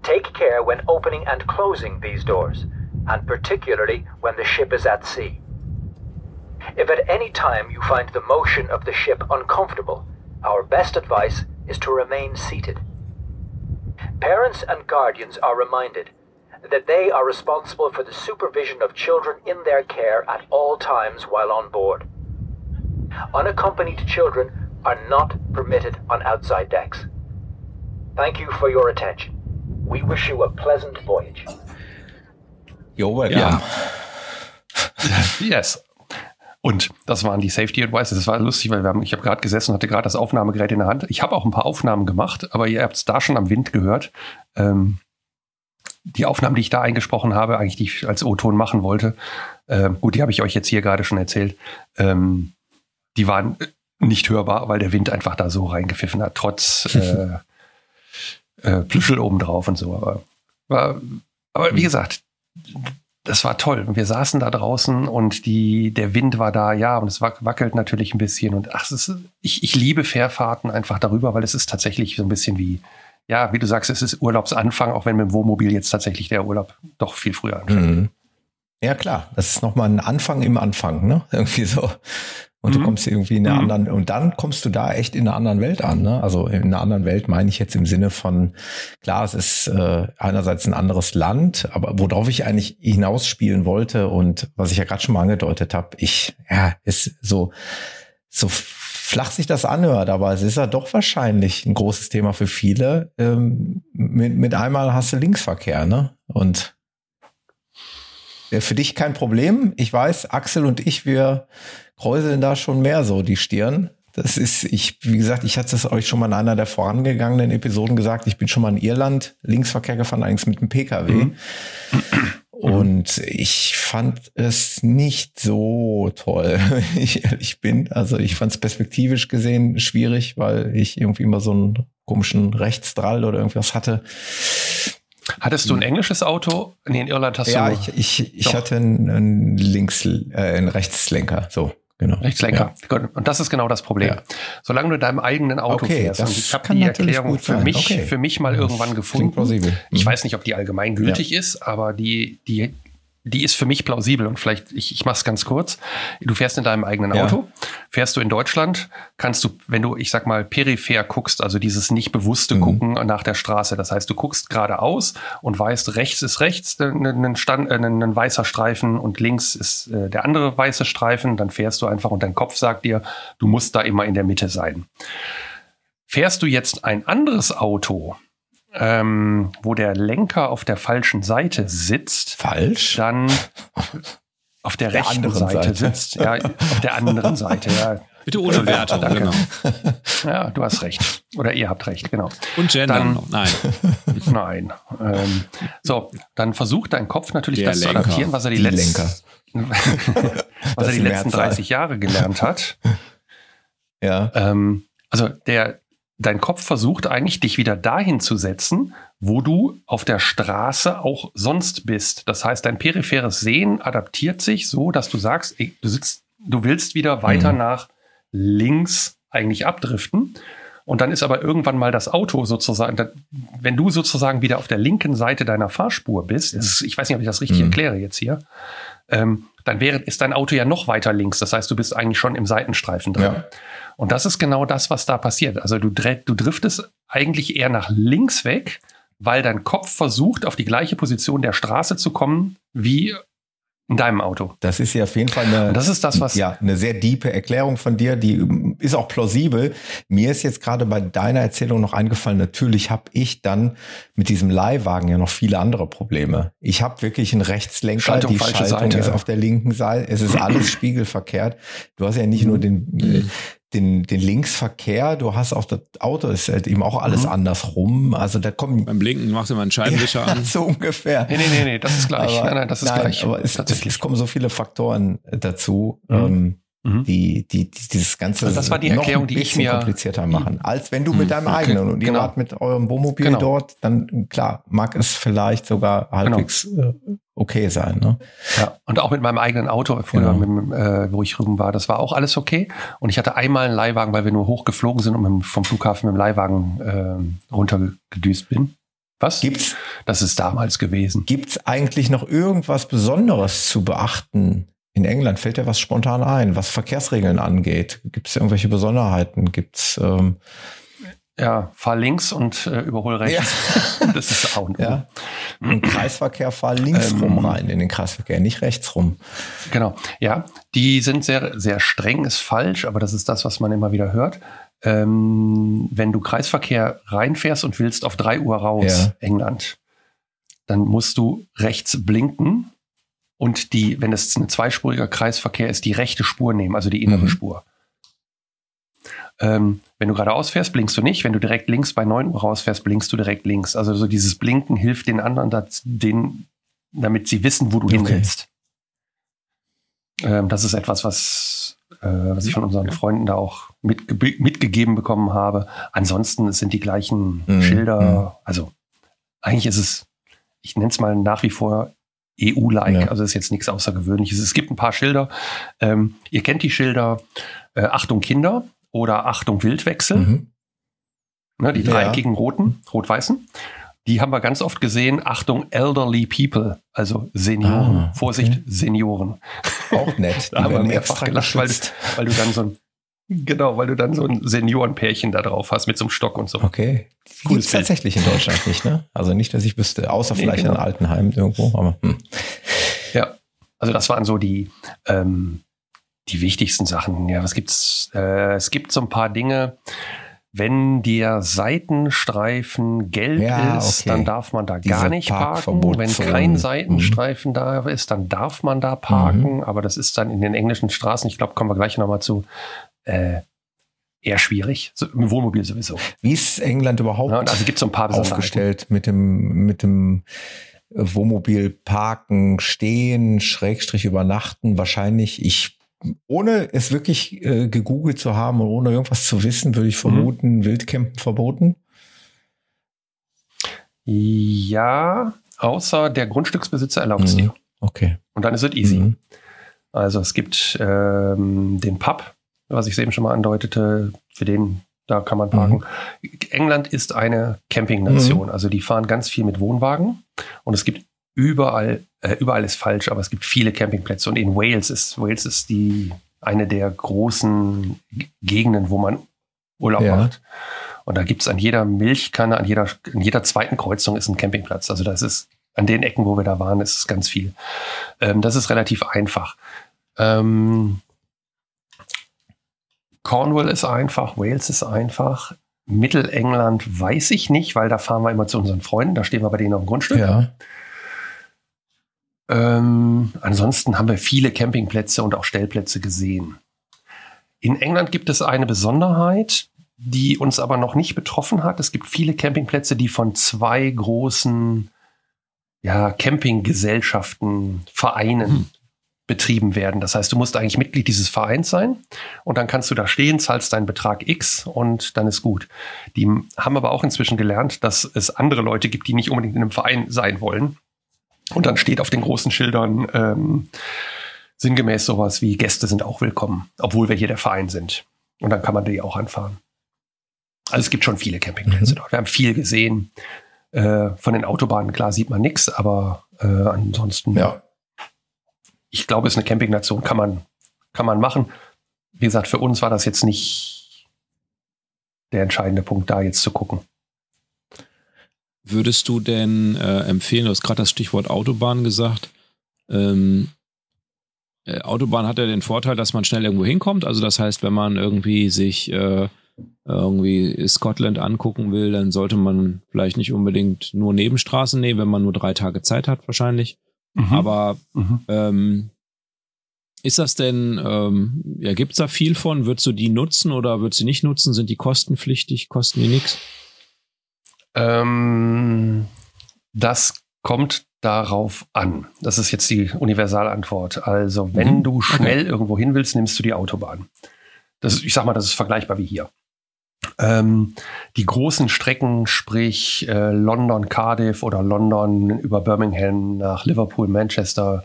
Take care when opening and closing these doors and particularly when the ship is at sea. If at any time you find the motion of the ship uncomfortable, our best advice is to remain seated. Parents and guardians are reminded that they are responsible for the supervision of children in their care at all times while on board. Unaccompanied children are not permitted on outside decks. Thank you for your attention. We wish you a pleasant voyage. You're welcome. Ja. yes. Und das waren die Safety Advices. Das war lustig, weil wir haben, ich habe gerade gesessen und hatte gerade das Aufnahmegerät in der Hand. Ich habe auch ein paar Aufnahmen gemacht, aber ihr habt es da schon am Wind gehört. Ähm, die Aufnahmen, die ich da eingesprochen habe, eigentlich die ich als O-Ton machen wollte, äh, gut, die habe ich euch jetzt hier gerade schon erzählt, ähm, die waren nicht hörbar, weil der Wind einfach da so reingepfiffen hat, trotz äh, äh, Plüschel obendrauf und so. Aber, war, aber wie gesagt, das war toll. Wir saßen da draußen und die, der Wind war da, ja, und es wackelt natürlich ein bisschen. Und ach, es ist, ich, ich liebe Fährfahrten einfach darüber, weil es ist tatsächlich so ein bisschen wie, ja, wie du sagst, es ist Urlaubsanfang, auch wenn mit dem Wohnmobil jetzt tatsächlich der Urlaub doch viel früher anfängt. Mhm. Ja, klar. Das ist nochmal ein Anfang im Anfang, ne? Irgendwie so. Und mhm. du kommst irgendwie in einer mhm. anderen, und dann kommst du da echt in einer anderen Welt an. Ne? Also in einer anderen Welt meine ich jetzt im Sinne von, klar, es ist äh, einerseits ein anderes Land, aber worauf ich eigentlich hinausspielen wollte und was ich ja gerade schon mal angedeutet habe, ich, ja, ist so, so flach sich das anhört, aber es ist ja doch wahrscheinlich ein großes Thema für viele. Ähm, mit, mit einmal hast du Linksverkehr, ne? Und für dich kein Problem. Ich weiß, Axel und ich, wir kräuseln da schon mehr so die Stirn. Das ist, ich, wie gesagt, ich hatte es euch schon mal in einer der vorangegangenen Episoden gesagt. Ich bin schon mal in Irland Linksverkehr gefahren, eigentlich mit dem Pkw. Mhm. Und ich fand es nicht so toll, wenn ich ehrlich bin. Also ich fand es perspektivisch gesehen schwierig, weil ich irgendwie immer so einen komischen Rechtsdrall oder irgendwas hatte. Hattest du ein englisches Auto? Nee, in Irland hast ja, du. Ja, ich, ich, ich hatte einen, einen Links, äh, einen Rechtslenker. So. Genau. Rechtslenker. Ja. Und das ist genau das Problem. Ja. Solange du in deinem eigenen Auto okay, fährst, und ich habe die Erklärung für mich, okay. für mich mal irgendwann gefunden. Ich mhm. weiß nicht, ob die allgemein gültig ja. ist, aber die, die die ist für mich plausibel und vielleicht, ich, ich mache es ganz kurz. Du fährst in deinem eigenen Auto, ja. fährst du in Deutschland, kannst du, wenn du, ich sag mal, peripher guckst, also dieses nicht bewusste mhm. Gucken nach der Straße, das heißt, du guckst geradeaus und weißt, rechts ist rechts ein, ein, Stand, ein, ein weißer Streifen und links ist äh, der andere weiße Streifen, dann fährst du einfach und dein Kopf sagt dir, du musst da immer in der Mitte sein. Fährst du jetzt ein anderes Auto, ähm, wo der Lenker auf der falschen Seite sitzt, falsch, dann auf der, der rechten Seite, Seite, sitzt, ja, auf der anderen Seite, ja. Bitte ohne Wertung, Danke. genau. Ja, du hast recht. Oder ihr habt recht, genau. Und Gender dann. Nein. Nein. Ähm, so, dann versucht dein Kopf natürlich der das Lenker. zu adaptieren, was er die, die letzten, was er die letzten 30 Jahre gelernt hat. Ja. Ähm, also der, dein Kopf versucht eigentlich, dich wieder dahin zu setzen, wo du auf der Straße auch sonst bist. Das heißt, dein peripheres Sehen adaptiert sich so, dass du sagst, ey, du sitzt, du willst wieder weiter mhm. nach links eigentlich abdriften. Und dann ist aber irgendwann mal das Auto sozusagen, wenn du sozusagen wieder auf der linken Seite deiner Fahrspur bist, ist, ich weiß nicht, ob ich das richtig mhm. erkläre jetzt hier, ähm, dann wäre, ist dein Auto ja noch weiter links. Das heißt, du bist eigentlich schon im Seitenstreifen drin. Ja. Und das ist genau das, was da passiert. Also du, du driftest eigentlich eher nach links weg, weil dein Kopf versucht, auf die gleiche Position der Straße zu kommen, wie in deinem Auto. Das ist ja auf jeden Fall eine, das ist das, was ja, eine sehr diepe Erklärung von dir, die ist auch plausibel. Mir ist jetzt gerade bei deiner Erzählung noch eingefallen, natürlich habe ich dann mit diesem Leihwagen ja noch viele andere Probleme. Ich habe wirklich einen Rechtslenker, Schaltung, die Schaltung Seite. ist auf der linken Seite, es ist alles spiegelverkehrt. Du hast ja nicht nur den äh, den, den Linksverkehr, du hast auch das Auto, ist halt eben auch alles mhm. andersrum. Also da kommen. Beim Blinken machst du mal einen Scheibenwischer ja, an. So ungefähr. Nee, nee, nee, nee das ist gleich. Aber, nein, nein, das ist nein, gleich. Aber es, es, es, kommen so viele Faktoren dazu. Mhm. Ähm, mhm. Die, die, die, dieses ganze also das war die Erklärung, die ich mir komplizierter machen, als wenn du mit mhm. deinem okay. eigenen und genau. ihr wart mit eurem Wohnmobil genau. dort, dann klar, mag es vielleicht sogar halbwegs genau. Äh, okay sein. Ne? Ja, und auch mit meinem eigenen Auto früher, genau. mit, äh, wo ich rüben war, das war auch alles okay. Und ich hatte einmal einen Leihwagen, weil wir nur hochgeflogen sind und mit, vom Flughafen mit dem Leihwagen äh, runtergedüst bin. Was? Gibt's? Das ist damals gewesen. Gibt's eigentlich noch irgendwas Besonderes zu beachten in England fällt dir was spontan ein, was Verkehrsregeln angeht. Gibt es irgendwelche Besonderheiten? Gibt's ähm ja, fahr links und äh, überhol rechts. Ja. Das ist auch ein ja. Im Kreisverkehr fahr links ähm, rum rein in den Kreisverkehr, nicht rechts rum. Genau, ja. Die sind sehr, sehr streng, ist falsch, aber das ist das, was man immer wieder hört. Ähm, wenn du Kreisverkehr reinfährst und willst auf drei Uhr raus, ja. England, dann musst du rechts blinken und die, wenn es ein zweispuriger Kreisverkehr ist, die rechte Spur nehmen, also die innere mhm. Spur. Ähm, wenn du geradeaus fährst, blinkst du nicht. Wenn du direkt links bei 9 Uhr rausfährst, blinkst du direkt links. Also so dieses Blinken hilft den anderen, das, den, damit sie wissen, wo du okay. hin willst. Ähm, das ist etwas, was, äh, was ich von unseren Freunden da auch mitge mitgegeben bekommen habe. Ansonsten sind die gleichen mhm. Schilder, mhm. also eigentlich ist es, ich nenne es mal nach wie vor EU-like. Ja. Also ist jetzt nichts Außergewöhnliches. Es gibt ein paar Schilder. Ähm, ihr kennt die Schilder äh, Achtung Kinder oder Achtung Wildwechsel. Mhm. Ne, die dreieckigen ja. roten, rot-weißen. Die haben wir ganz oft gesehen. Achtung elderly people, also Senioren. Ah, okay. Vorsicht, Senioren. Auch nett. da haben wir mehrfach gelacht, weil, weil, du dann so ein Genau, weil du dann so ein Seniorenpärchen da drauf hast mit so einem Stock und so. Okay. Cool. Gibt tatsächlich in Deutschland nicht, ne? Also nicht, dass ich wüsste, außer nee, vielleicht genau. in Altenheim irgendwo, aber hm. Ja, also das waren so die, ähm, die wichtigsten Sachen. Ja, was gibt's? Äh, es gibt so ein paar Dinge. Wenn der Seitenstreifen gelb ja, ist, okay. dann darf man da Diese gar nicht parken. Wenn kein mhm. Seitenstreifen mhm. da ist, dann darf man da parken. Mhm. Aber das ist dann in den englischen Straßen, ich glaube, kommen wir gleich nochmal zu, äh, eher schwierig. So, Im Wohnmobil sowieso. Wie ist England überhaupt ja, also gibt's so ein paar aufgestellt mit dem, mit dem Wohnmobil parken, stehen, Schrägstrich übernachten? Wahrscheinlich, ich ohne es wirklich äh, gegoogelt zu haben und ohne irgendwas zu wissen, würde ich mhm. vermuten, mhm. Wildcampen verboten. Ja, außer der Grundstücksbesitzer erlaubt es mhm. dir. Okay. Und dann ist es easy. Mhm. Also es gibt ähm, den Pub, was ich eben schon mal andeutete, für den, da kann man parken. Mhm. England ist eine Campingnation, mhm. also die fahren ganz viel mit Wohnwagen und es gibt überall, äh, überall ist falsch, aber es gibt viele Campingplätze und in Wales ist, Wales ist die, eine der großen Gegenden, wo man Urlaub ja. macht. Und da gibt es an jeder Milchkanne, an jeder, an jeder zweiten Kreuzung ist ein Campingplatz. Also das ist an den Ecken, wo wir da waren, ist es ganz viel. Ähm, das ist relativ einfach. Ähm, Cornwall ist einfach, Wales ist einfach. Mittelengland weiß ich nicht, weil da fahren wir immer zu unseren Freunden, da stehen wir bei denen auf dem Grundstück. Ja. Ähm, ansonsten haben wir viele Campingplätze und auch Stellplätze gesehen. In England gibt es eine Besonderheit, die uns aber noch nicht betroffen hat. Es gibt viele Campingplätze, die von zwei großen ja, Campinggesellschaften, Vereinen hm betrieben werden. Das heißt, du musst eigentlich Mitglied dieses Vereins sein und dann kannst du da stehen, zahlst deinen Betrag X und dann ist gut. Die haben aber auch inzwischen gelernt, dass es andere Leute gibt, die nicht unbedingt in einem Verein sein wollen. Und dann steht auf den großen Schildern ähm, sinngemäß sowas wie Gäste sind auch willkommen, obwohl wir hier der Verein sind. Und dann kann man die auch anfahren. Also es gibt schon viele Campingplätze mhm. dort. Wir haben viel gesehen. Äh, von den Autobahnen, klar, sieht man nichts, aber äh, ansonsten ja ich glaube, es ist eine Campingnation, kann man, kann man machen. Wie gesagt, für uns war das jetzt nicht der entscheidende Punkt, da jetzt zu gucken. Würdest du denn äh, empfehlen, du hast gerade das Stichwort Autobahn gesagt, ähm, äh, Autobahn hat ja den Vorteil, dass man schnell irgendwo hinkommt. Also das heißt, wenn man irgendwie sich äh, irgendwie Scotland angucken will, dann sollte man vielleicht nicht unbedingt nur Nebenstraßen nehmen, wenn man nur drei Tage Zeit hat wahrscheinlich. Mhm. Aber mhm. Ähm, ist das denn, ähm, ja, gibt es da viel von? Würdest du die nutzen oder würdest du nicht nutzen? Sind die kostenpflichtig? Kosten die nichts? Ähm, das kommt darauf an. Das ist jetzt die Universalantwort. Also, wenn mhm. du schnell okay. irgendwo hin willst, nimmst du die Autobahn. Das, ich sag mal, das ist vergleichbar wie hier. Ähm, die großen Strecken, sprich äh, London, Cardiff oder London über Birmingham nach Liverpool, Manchester,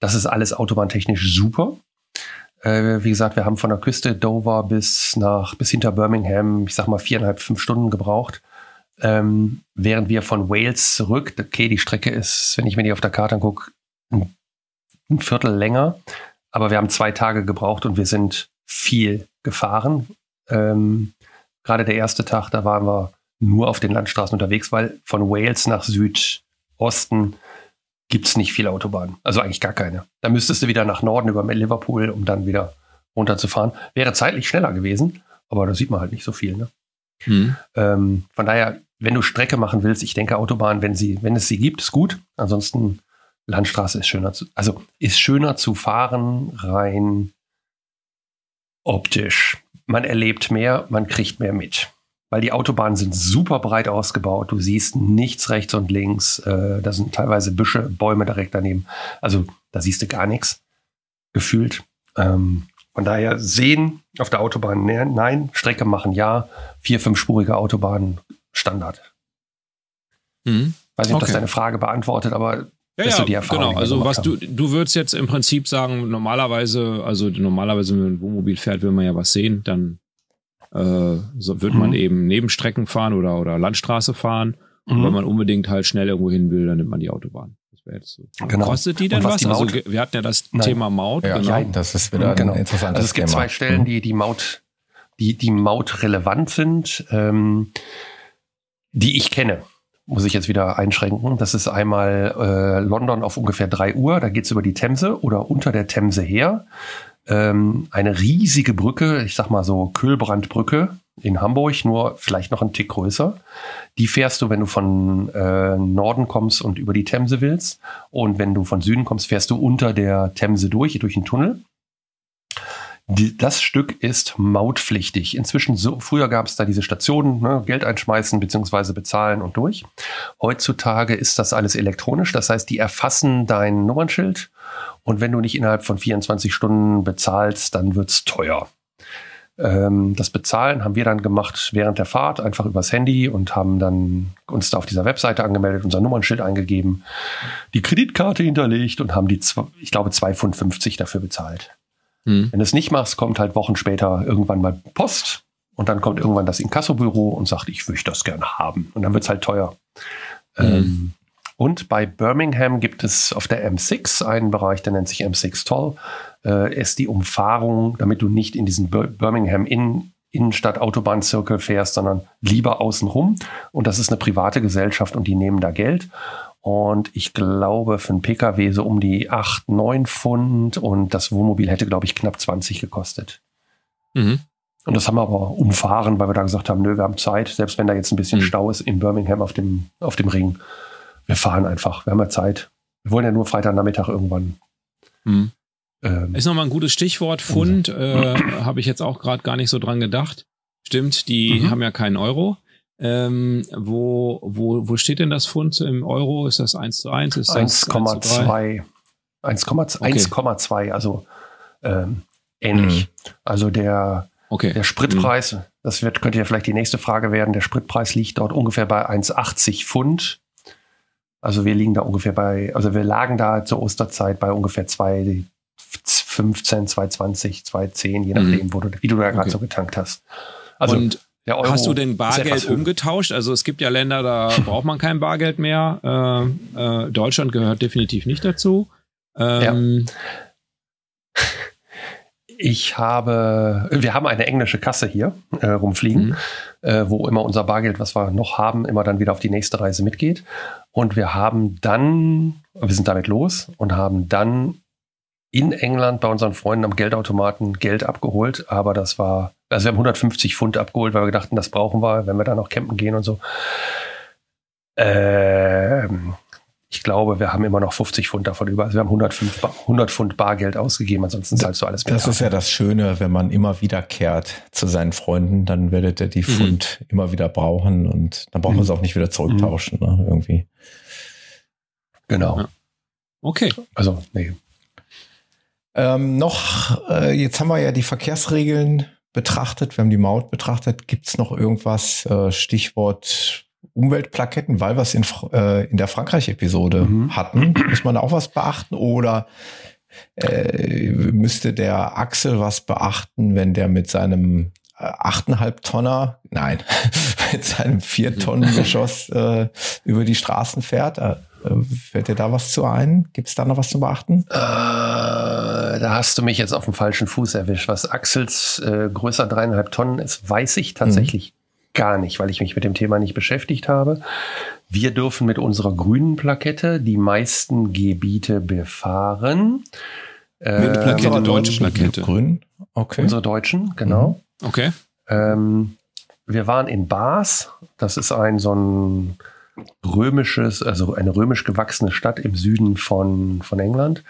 das ist alles autobahntechnisch super. Äh, wie gesagt, wir haben von der Küste Dover bis nach bis hinter Birmingham, ich sag mal viereinhalb, fünf Stunden gebraucht. Ähm, während wir von Wales zurück, okay, die Strecke ist, wenn ich mir die auf der Karte angucke, ein, ein Viertel länger, aber wir haben zwei Tage gebraucht und wir sind viel gefahren. Ähm, Gerade der erste Tag, da waren wir nur auf den Landstraßen unterwegs, weil von Wales nach Südosten gibt es nicht viele Autobahnen. Also eigentlich gar keine. Da müsstest du wieder nach Norden über Liverpool, um dann wieder runterzufahren. Wäre zeitlich schneller gewesen, aber da sieht man halt nicht so viel. Ne? Hm. Ähm, von daher, wenn du Strecke machen willst, ich denke Autobahn, wenn sie, wenn es sie gibt, ist gut. Ansonsten Landstraße ist schöner zu, also ist schöner zu fahren rein optisch man erlebt mehr, man kriegt mehr mit. Weil die Autobahnen sind super breit ausgebaut. Du siehst nichts rechts und links. Äh, da sind teilweise Büsche, Bäume direkt daneben. Also da siehst du gar nichts gefühlt. Ähm, von daher sehen auf der Autobahn nein, Strecke machen ja, vier, fünfspurige Autobahnen Standard. Mhm. Weiß nicht, ob okay. das deine Frage beantwortet, aber ja, ja, die Erfahrung, genau. Also was du, du würdest jetzt im Prinzip sagen, normalerweise, also normalerweise, wenn man ein Wohnmobil fährt, will man ja was sehen, dann äh, so wird mhm. man eben Nebenstrecken fahren oder, oder Landstraße fahren. Mhm. Und wenn man unbedingt halt schnell irgendwo hin will, dann nimmt man die Autobahn. Das wäre jetzt so. Genau. Kostet die denn was? was? Die also wir hatten ja das Nein. Thema Maut. Ja, genau. das ist wieder genau. ein interessantes Also es gibt Thema. zwei Stellen, die die Maut, die, die Maut relevant sind, ähm, die ich kenne muss ich jetzt wieder einschränken. Das ist einmal äh, London auf ungefähr drei Uhr. Da geht's über die Themse oder unter der Themse her. Ähm, eine riesige Brücke, ich sag mal so Kühlbrandbrücke in Hamburg, nur vielleicht noch ein Tick größer. Die fährst du, wenn du von äh, Norden kommst und über die Themse willst. Und wenn du von Süden kommst, fährst du unter der Themse durch, durch einen Tunnel. Die, das Stück ist mautpflichtig. Inzwischen, so, früher gab es da diese Stationen, ne, Geld einschmeißen bzw. bezahlen und durch. Heutzutage ist das alles elektronisch. Das heißt, die erfassen dein Nummernschild und wenn du nicht innerhalb von 24 Stunden bezahlst, dann wird's teuer. Ähm, das Bezahlen haben wir dann gemacht während der Fahrt, einfach übers Handy und haben dann uns da auf dieser Webseite angemeldet, unser Nummernschild eingegeben, die Kreditkarte hinterlegt und haben die, ich glaube, 2,50 Pfund dafür bezahlt. Hm. Wenn du es nicht machst, kommt halt Wochen später irgendwann mal Post und dann kommt irgendwann das Inkassobüro und sagt, ich möchte das gerne haben. Und dann wird es halt teuer. Hm. Ähm, und bei Birmingham gibt es auf der M6 einen Bereich, der nennt sich M6 Toll. Äh, ist die Umfahrung, damit du nicht in diesen Birmingham in Innenstadt Autobahnzirkel fährst, sondern lieber außenrum. Und das ist eine private Gesellschaft und die nehmen da Geld. Und ich glaube, für einen Pkw so um die 8, 9 Pfund und das Wohnmobil hätte, glaube ich, knapp 20 gekostet. Mhm. Und das haben wir aber umfahren, weil wir da gesagt haben, nö, wir haben Zeit, selbst wenn da jetzt ein bisschen mhm. Stau ist in Birmingham auf dem, auf dem Ring. Wir fahren einfach, wir haben ja Zeit. Wir wollen ja nur Freitagnachmittag irgendwann. Mhm. Ähm, ist nochmal ein gutes Stichwort. Fund äh, habe ich jetzt auch gerade gar nicht so dran gedacht. Stimmt, die mhm. haben ja keinen Euro. Ähm, wo, wo, wo steht denn das Pfund im Euro? Ist das 1 zu 1? 1,2. 1,2, okay. also ähm, ähnlich. Mhm. Also der, okay. der Spritpreis, mhm. das wird, könnte ja vielleicht die nächste Frage werden, der Spritpreis liegt dort ungefähr bei 1,80 Pfund. Also wir liegen da ungefähr bei, also wir lagen da zur Osterzeit bei ungefähr 2, 15, 220, 210, je nachdem, mhm. wo du, wie du da gerade okay. so getankt hast. Also Und hast du denn Bargeld umgetauscht? Also es gibt ja Länder, da braucht man kein Bargeld mehr. Äh, äh, Deutschland gehört definitiv nicht dazu. Ähm, ja. Ich habe, wir haben eine englische Kasse hier äh, rumfliegen, mhm. äh, wo immer unser Bargeld, was wir noch haben, immer dann wieder auf die nächste Reise mitgeht. Und wir haben dann, wir sind damit los und haben dann in England bei unseren Freunden am Geldautomaten Geld abgeholt, aber das war, also wir haben 150 Pfund abgeholt, weil wir dachten, das brauchen wir, wenn wir da noch campen gehen und so. Ähm, ich glaube, wir haben immer noch 50 Pfund davon über. Also wir haben 105, 100 Pfund Bargeld ausgegeben, ansonsten zahlst du alles mit. Das ist ja das Schöne, wenn man immer wieder kehrt zu seinen Freunden, dann werdet ihr die mhm. Pfund mhm. immer wieder brauchen und dann brauchen wir es mhm. auch nicht wieder zurücktauschen, mhm. ne, irgendwie. Genau. Ja. Okay. Also, nee. Ähm, noch, äh, jetzt haben wir ja die Verkehrsregeln betrachtet, wir haben die Maut betrachtet. Gibt es noch irgendwas, äh, Stichwort Umweltplaketten, weil wir es in, äh, in der Frankreich-Episode mhm. hatten. Muss man da auch was beachten oder äh, müsste der Axel was beachten, wenn der mit seinem äh, achteinhalb Tonner, nein, mit seinem vier Tonnen Geschoss äh, über die Straßen fährt? Äh, fällt dir da was zu ein? Gibt es da noch was zu beachten? Äh, da hast du mich jetzt auf dem falschen Fuß erwischt. Was Axels äh, größer dreieinhalb Tonnen ist, weiß ich tatsächlich mhm gar nicht, weil ich mich mit dem Thema nicht beschäftigt habe. Wir dürfen mit unserer grünen Plakette die meisten Gebiete befahren. Äh, Plakette, deutsche Plakette. Grün. Okay. Unsere deutschen, genau. Mhm. Okay. Ähm, wir waren in Bars. Das ist ein so ein römisches, also eine römisch gewachsene Stadt im Süden von, von England.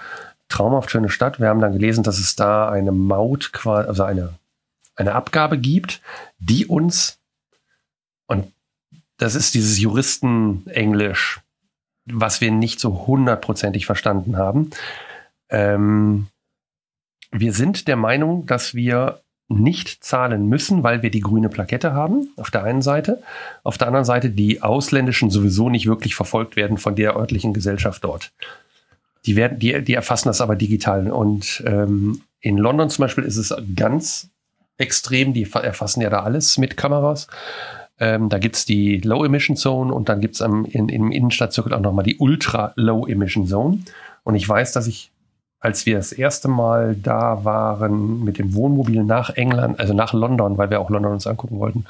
Traumhaft schöne Stadt. Wir haben dann gelesen, dass es da eine Maut, also eine, eine Abgabe gibt, die uns und das ist dieses Juristen-Englisch, was wir nicht so hundertprozentig verstanden haben. Ähm, wir sind der Meinung, dass wir nicht zahlen müssen, weil wir die grüne Plakette haben, auf der einen Seite. Auf der anderen Seite die Ausländischen sowieso nicht wirklich verfolgt werden von der örtlichen Gesellschaft dort. Die, werden, die, die erfassen das aber digital. Und ähm, in London zum Beispiel ist es ganz extrem, die erfassen ja da alles mit Kameras. Ähm, da gibt es die Low Emission Zone und dann gibt es im, in, im Innenstadtzirkel auch nochmal die Ultra Low Emission Zone. Und ich weiß, dass ich, als wir das erste Mal da waren mit dem Wohnmobil nach England, also nach London, weil wir auch London uns angucken wollten,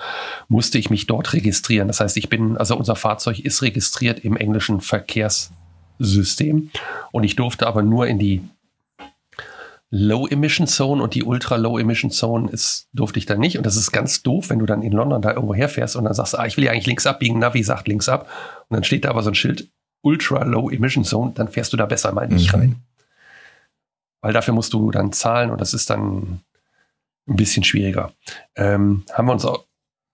musste ich mich dort registrieren. Das heißt, ich bin, also unser Fahrzeug ist registriert im englischen Verkehrssystem und ich durfte aber nur in die Low Emission Zone und die Ultra Low Emission Zone ist, durfte ich dann nicht. Und das ist ganz doof, wenn du dann in London da irgendwo herfährst und dann sagst, ah, ich will ja eigentlich links abbiegen, Navi sagt links ab. Und dann steht da aber so ein Schild Ultra Low Emission Zone, dann fährst du da besser mal nicht mhm. rein. Weil dafür musst du dann zahlen und das ist dann ein bisschen schwieriger. Ähm, haben wir uns auch,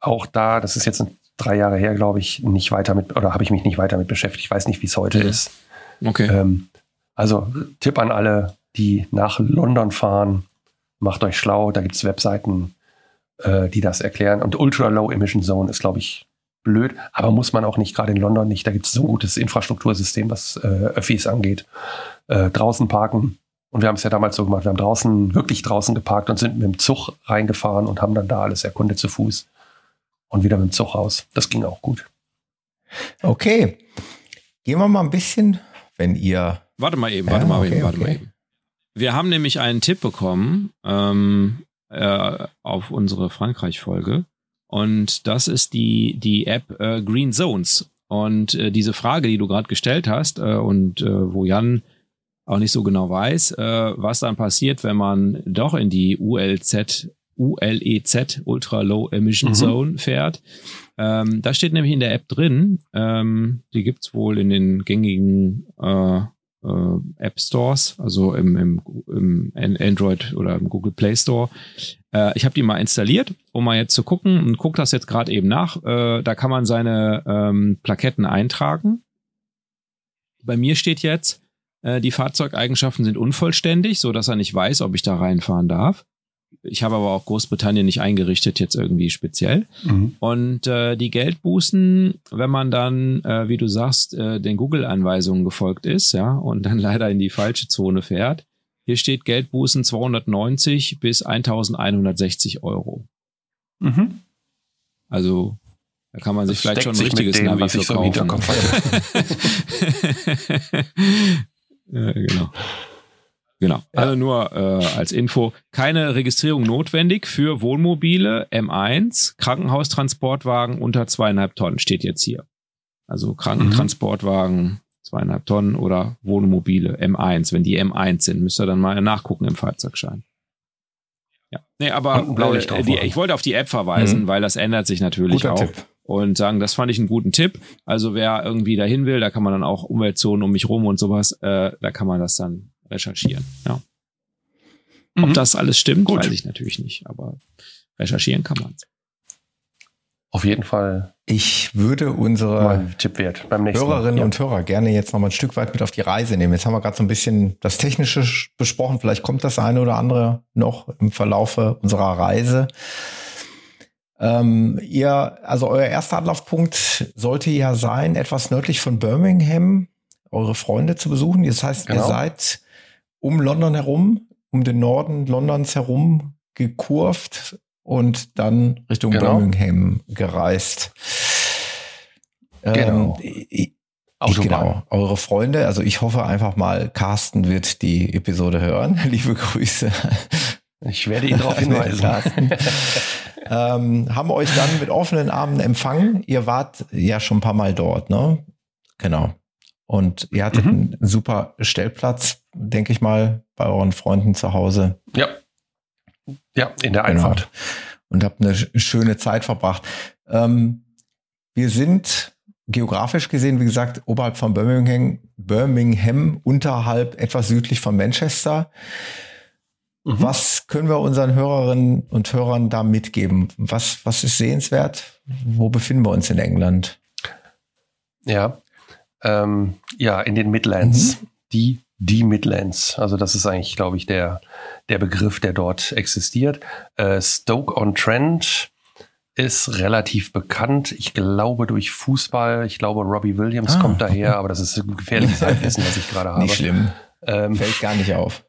auch da, das ist jetzt drei Jahre her, glaube ich, nicht weiter mit, oder habe ich mich nicht weiter mit beschäftigt. Ich weiß nicht, wie es heute mhm. ist. Okay. Ähm, also Tipp an alle, die nach London fahren, macht euch schlau. Da gibt es Webseiten, äh, die das erklären. Und Ultra Low Emission Zone ist, glaube ich, blöd, aber muss man auch nicht, gerade in London nicht. Da gibt es so ein gutes Infrastruktursystem, was äh, Öffis angeht. Äh, draußen parken. Und wir haben es ja damals so gemacht. Wir haben draußen, wirklich draußen geparkt und sind mit dem Zug reingefahren und haben dann da alles erkundet zu Fuß. Und wieder mit dem Zug raus. Das ging auch gut. Okay. Gehen wir mal ein bisschen, wenn ihr. Warte mal eben, warte ja, mal okay, eben, warte okay. mal eben. Wir haben nämlich einen Tipp bekommen ähm, äh, auf unsere Frankreich-Folge. Und das ist die, die App äh, Green Zones. Und äh, diese Frage, die du gerade gestellt hast äh, und äh, wo Jan auch nicht so genau weiß, äh, was dann passiert, wenn man doch in die ULZ, ULEZ, Ultra Low Emission mhm. Zone fährt. Ähm, da steht nämlich in der App drin, ähm, die gibt's wohl in den gängigen äh, äh, App Stores, also im, im, im Android oder im Google Play Store. Äh, ich habe die mal installiert, um mal jetzt zu gucken und gucke das jetzt gerade eben nach. Äh, da kann man seine ähm, Plaketten eintragen. Bei mir steht jetzt Äh, die Fahrzeugeigenschaften sind unvollständig, so dass er nicht weiß, ob ich da reinfahren darf. Ich habe aber auch Großbritannien nicht eingerichtet, jetzt irgendwie speziell. Mhm. Und äh, die Geldbußen, wenn man dann, äh, wie du sagst, äh, den Google-Anweisungen gefolgt ist, ja, und dann leider in die falsche Zone fährt, hier steht Geldbußen 290 bis 1160 Euro. Mhm. Also da kann man sich das vielleicht schon ein richtiges dem, Navi für kaufen. ja, genau. Genau. Ja. Also nur äh, als Info. Keine Registrierung notwendig für Wohnmobile M1, Krankenhaustransportwagen unter zweieinhalb Tonnen steht jetzt hier. Also Krankentransportwagen zweieinhalb Tonnen oder Wohnmobile M1. Wenn die M1 sind, müsst ihr dann mal nachgucken im Fahrzeugschein. Ja. Nee, aber äh, die, ich wollte auf die App verweisen, mhm. weil das ändert sich natürlich Guter auch. Tipp. Und sagen, das fand ich einen guten Tipp. Also wer irgendwie dahin will, da kann man dann auch Umweltzonen um mich rum und sowas, äh, da kann man das dann recherchieren. Ja. Mhm. Ob das alles stimmt, Gut. weiß ich natürlich nicht, aber recherchieren kann man Auf jeden Fall. Ich würde unsere Hörerinnen ja. und Hörer gerne jetzt noch mal ein Stück weit mit auf die Reise nehmen. Jetzt haben wir gerade so ein bisschen das Technische besprochen. Vielleicht kommt das eine oder andere noch im Verlaufe unserer Reise. Ähm, ihr, also euer erster Anlaufpunkt sollte ja sein, etwas nördlich von Birmingham, eure Freunde zu besuchen. Das heißt, genau. ihr seid um London herum, um den Norden Londons herum gekurvt und dann Richtung genau. Birmingham gereist. Genau. Ähm, ich, genau, eure Freunde, also ich hoffe einfach mal, Carsten wird die Episode hören. Liebe Grüße. Ich werde ihn darauf hinweisen. ähm, haben euch dann mit offenen Armen empfangen. Ihr wart ja schon ein paar Mal dort, ne? Genau. Und ihr hattet mhm. einen super Stellplatz, denke ich mal, bei euren Freunden zu Hause. Ja. Ja, in der genau. Einfahrt. Genau. Und habt eine schöne Zeit verbracht. Ähm, wir sind geografisch gesehen, wie gesagt, oberhalb von Birmingham, Birmingham, unterhalb, etwas südlich von Manchester. Mhm. Was können wir unseren Hörerinnen und Hörern da mitgeben? Was, was ist sehenswert? Wo befinden wir uns in England? Ja, ähm, ja, in den Midlands. Mhm. Die, die Midlands. Also das ist eigentlich, glaube ich, der, der Begriff, der dort existiert. Äh, Stoke-on-Trent ist relativ bekannt. Ich glaube durch Fußball. Ich glaube, Robbie Williams ah, kommt daher, aber das ist ein gefährliches Halbwissen, was ich gerade habe. Nicht schlimm. Ähm, Fällt gar nicht auf.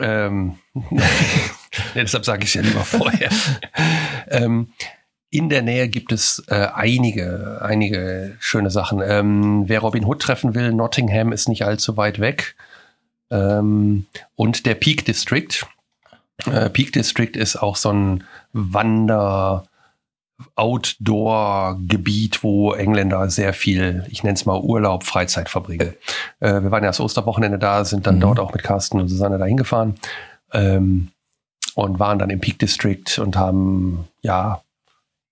Ähm, deshalb sage ich es ja lieber vorher. ähm, in der Nähe gibt es äh, einige, einige schöne Sachen. Ähm, wer Robin Hood treffen will, Nottingham ist nicht allzu weit weg. Ähm, und der Peak District. Äh, Peak District ist auch so ein Wander- Outdoor-Gebiet, wo Engländer sehr viel, ich nenne es mal Urlaub, Freizeit verbringen. Äh, wir waren ja das Osterwochenende da, sind dann mhm. dort auch mit Carsten und Susanne dahin gefahren ähm, und waren dann im Peak District und haben ja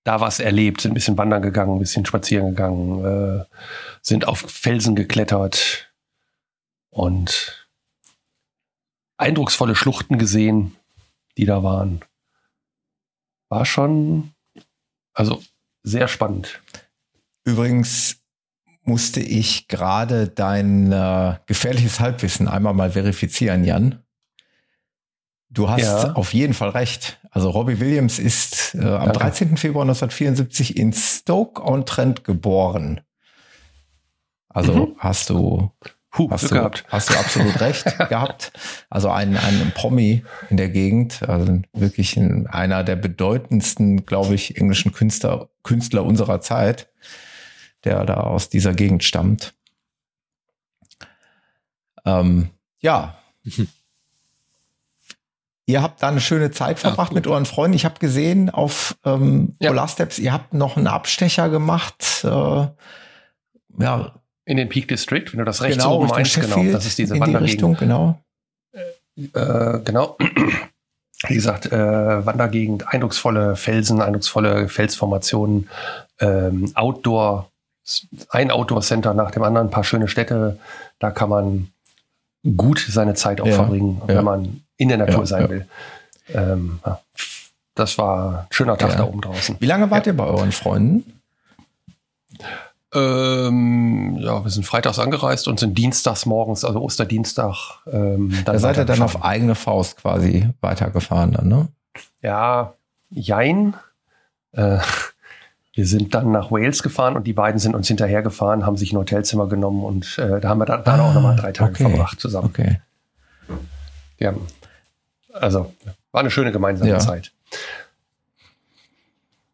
da was erlebt, sind ein bisschen wandern gegangen, ein bisschen spazieren gegangen, äh, sind auf Felsen geklettert und eindrucksvolle Schluchten gesehen, die da waren. War schon, also sehr spannend. Übrigens musste ich gerade dein äh, gefährliches Halbwissen einmal mal verifizieren, Jan. Du hast ja. auf jeden Fall recht. Also Robbie Williams ist äh, am 13. Februar 1974 in Stoke-on-Trent geboren. Also mhm. hast du Puh, hast, du, gehabt. hast du absolut recht gehabt. Also ein, ein Promi in der Gegend, also wirklich ein, einer der bedeutendsten, glaube ich, englischen Künstler, Künstler unserer Zeit, der da aus dieser Gegend stammt. Ähm, ja. Mhm. Ihr habt da eine schöne Zeit verbracht ja, mit euren Freunden. Ich habe gesehen auf ähm, ja. Polar Steps, ihr habt noch einen Abstecher gemacht. Äh, ja. In den Peak District, wenn du das rechts genau, oben meinst, genau. Das ist diese in die Richtung, genau. Äh, genau. Wie gesagt, äh, Wandergegend, eindrucksvolle Felsen, eindrucksvolle Felsformationen, ähm, Outdoor, ein Outdoor-Center nach dem anderen, ein paar schöne Städte. Da kann man gut seine Zeit auch ja, verbringen, ja. wenn man in der Natur ja, sein will. Ähm, das war ein schöner Tag da oben draußen. Wie lange wart ihr bei euren Freunden? Ähm, ja, wir sind freitags angereist und sind dienstags morgens, also Osterdienstag. Ähm, dann da seid ihr dann auf eigene Faust quasi weitergefahren dann, ne? Ja, jein. Äh, wir sind dann nach Wales gefahren und die beiden sind uns hinterhergefahren, haben sich ein Hotelzimmer genommen und äh, da haben wir dann, dann ah, auch nochmal drei Tage okay. verbracht zusammen. Okay. Ja, also war eine schöne gemeinsame ja. Zeit.